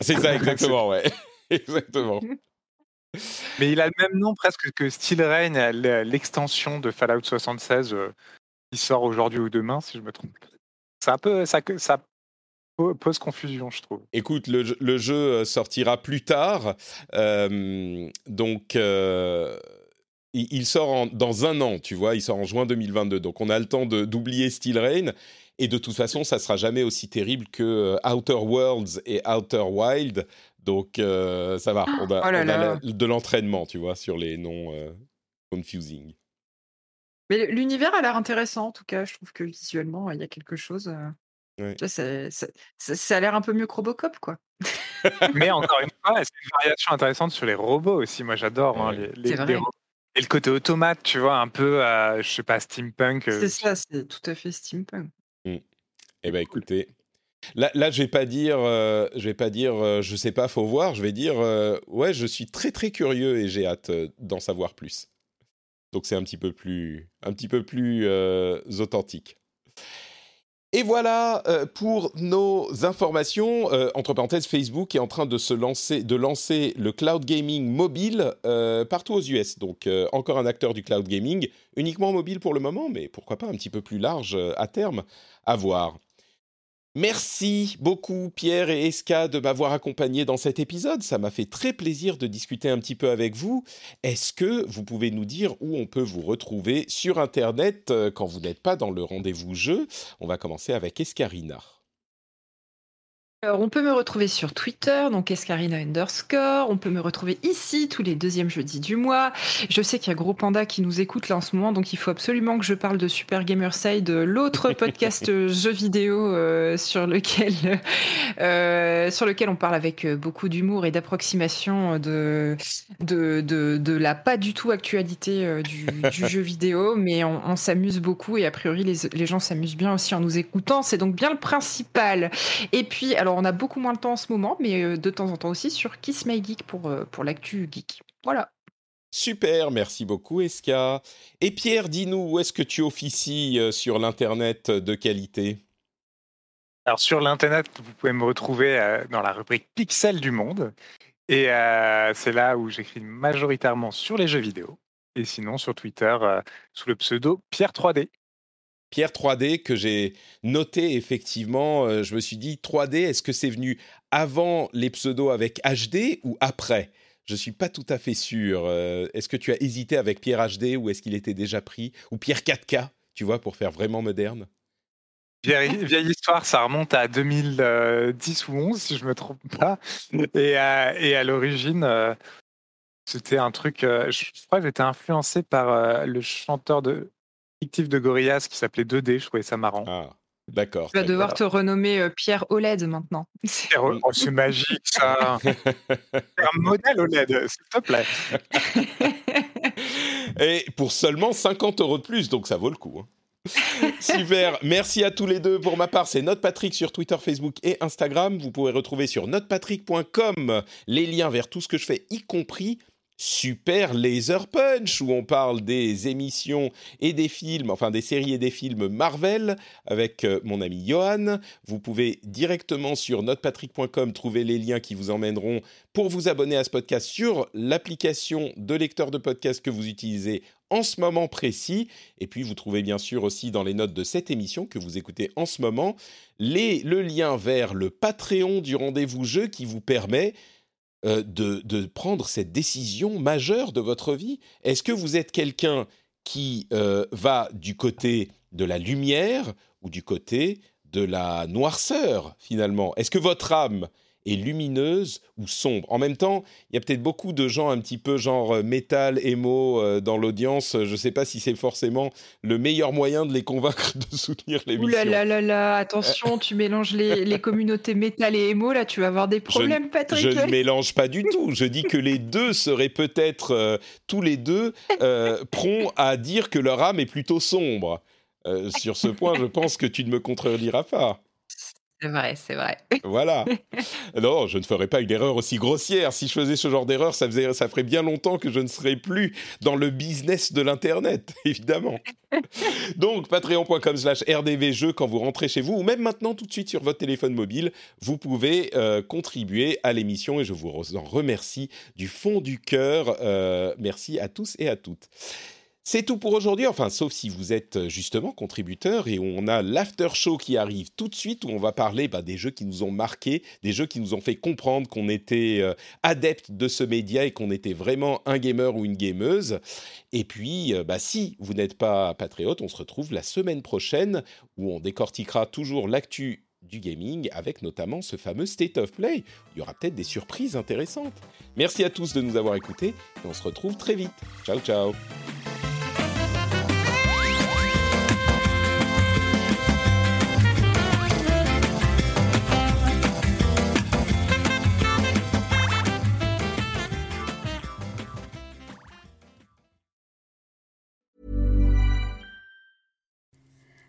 C'est ça exactement, ouais. Exactement. Mais il a le même nom presque que Steel Rain, l'extension de Fallout 76 euh, qui sort aujourd'hui ou demain, si je me trompe. C'est un peu ça, ça pose confusion, je trouve. Écoute, le, le jeu euh, sortira plus tard, euh, donc il, sort dans un an, tu vois, il sort en juin 2022, donc on a le temps d'oublier Steel Rain. Et de toute façon, ça sera jamais aussi terrible que Outer Worlds et Outer Wild, donc euh, ça va, on a, oh de l'entraînement, tu vois, sur les noms euh, confusing. Mais l'univers a l'air intéressant, en tout cas. Je trouve que visuellement, il y a quelque chose. Euh, ça, a l'air un peu mieux que Robocop, quoi. Mais encore une fois, c'est une variation intéressante sur les robots aussi. Moi, j'adore hein, les, robots Et le côté automate, tu vois, un peu, je sais pas, steampunk. C'est ça, c'est tout à fait steampunk. Mmh. Eh ben écoutez, là, là je vais pas dire, je vais pas dire, je sais pas, faut voir. Je vais dire, ouais, je suis très très curieux et j'ai hâte d'en savoir plus. Donc c'est un petit peu plus, un petit peu plus authentique. Et voilà euh, pour nos informations. Euh, entre parenthèses, Facebook est en train de se lancer, de lancer le cloud gaming mobile euh, partout aux US. Donc encore un acteur du cloud gaming, uniquement mobile pour le moment, mais pourquoi pas un petit peu plus large à terme à voir. Merci beaucoup Pierre et Eska de m'avoir accompagné dans cet épisode. Ça m'a fait très plaisir de discuter un petit peu avec vous. Est-ce que vous pouvez nous dire où on peut vous retrouver sur Internet euh, quand vous n'êtes pas dans le rendez-vous jeu? On va commencer avec Escarina on peut me retrouver sur Twitter, donc Escarina underscore. On peut me retrouver ici tous les deuxièmes jeudis du mois. Je sais qu'il y a Gros Panda qui nous écoute là en ce moment, donc il faut absolument que je parle de Super Gamerside, l'autre podcast jeux vidéo euh, sur lequel euh, sur lequel on parle avec euh, beaucoup d'humour et d'approximation de, de, de la pas du tout actualité du, jeu vidéo, mais on, s'amuse beaucoup et a priori les, les gens s'amusent bien aussi en nous écoutant. C'est donc bien le principal. Et puis alors on a beaucoup moins de temps en ce moment, mais euh, de temps en temps aussi sur Kiss My Geek pour, euh, pour l'actu geek. Voilà. Super, merci beaucoup Eska. Et Pierre, dis-nous, où est-ce que tu officies euh, sur l'Internet de qualité? Alors sur l'Internet, vous pouvez me retrouver dans la rubrique Pixel du Monde. Et c'est là où j'écris majoritairement sur les jeux vidéo. Et sinon sur Twitter, sous le pseudo Pierre 3D. Pierre 3D que j'ai noté effectivement. Euh, je me suis dit 3D, est-ce que c'est venu avant les pseudos avec HD ou après? Je suis pas tout à fait sûr. Euh, est-ce que tu as hésité avec Pierre HD ou est-ce qu'il était déjà pris? Ou Pierre 4K, tu vois, pour faire vraiment moderne? Vieille, histoire, ça remonte à 2010 ou 11, si je me trompe pas. Et à, et à l'origine, euh, c'était un truc. je crois que j'étais influencé par le chanteur de de Gorillaz qui s'appelait 2D. Je trouvais ça marrant. Ah, d'accord. Tu vas devoir te renommer euh, Pierre OLED maintenant. Oh, c'est magique ça. un modèle OLED, s'il te plaît. Et pour seulement 50 euros de plus, donc ça vaut le coup. Hein. Super, merci à tous les deux. Pour ma part, c'est Note Patrick sur Twitter, Facebook et Instagram. Vous pouvez retrouver sur notepatrick.com les liens vers tout ce que je fais, y compris Super Laser Punch, où on parle des émissions et des films, enfin des séries et des films Marvel, avec euh, mon ami Johan. Vous pouvez directement sur notrepatrick.com trouver les liens qui vous emmèneront pour vous abonner à ce podcast sur l'application de lecteur de podcast que vous utilisez en ce moment précis. Et puis vous trouvez bien sûr aussi dans les notes de cette émission que vous écoutez en ce moment le lien vers le Patreon du rendez-vous jeu qui vous permet euh, de, prendre cette décision majeure de votre vie. Est-ce que vous êtes quelqu'un qui euh, va du côté de la lumière ou du côté de la noirceur finalement? Est-ce que votre âme est lumineuse ou sombre. En même temps, il y a peut-être beaucoup de gens un petit peu genre euh, métal, émo euh, dans l'audience. Je ne sais pas si c'est forcément le meilleur moyen de les convaincre de soutenir l'émission. Ouh là là là là, attention, tu mélanges les, les, communautés métal et émo, là tu vas avoir des problèmes, Patrick. Je ne mélange pas du tout. Je dis que les deux seraient peut-être euh, tous les deux prompts à dire que leur âme est plutôt sombre. sur ce point, je pense que tu ne me contrediras pas. C'est vrai, c'est vrai. Voilà. Non, je ne ferais pas une erreur aussi grossière. Si je faisais ce genre d'erreur, ça, ferait bien longtemps que je ne serais plus dans le business de l'Internet, évidemment. Donc, patreon.com slash rdvjeux, quand vous rentrez chez vous, ou même maintenant tout de suite sur votre téléphone mobile, vous pouvez euh, contribuer à l'émission et je vous en remercie du fond du cœur. Euh, merci à tous et à toutes. C'est tout pour aujourd'hui, enfin, sauf si vous êtes euh, justement contributeur et on a l'after show qui arrive tout de suite où on va parler bah, des jeux qui nous ont marqués, des jeux qui nous ont fait comprendre qu'on était euh, adepte de ce média et qu'on était vraiment un gamer ou une gameuse. Et puis, euh, bah, si vous n'êtes pas patriote, on se retrouve la semaine prochaine où on décortiquera toujours l'actu du gaming avec notamment ce fameux State of Play. Il y aura peut-être des surprises intéressantes. Merci à tous de nous avoir écoutés et on se retrouve très vite. Ciao ciao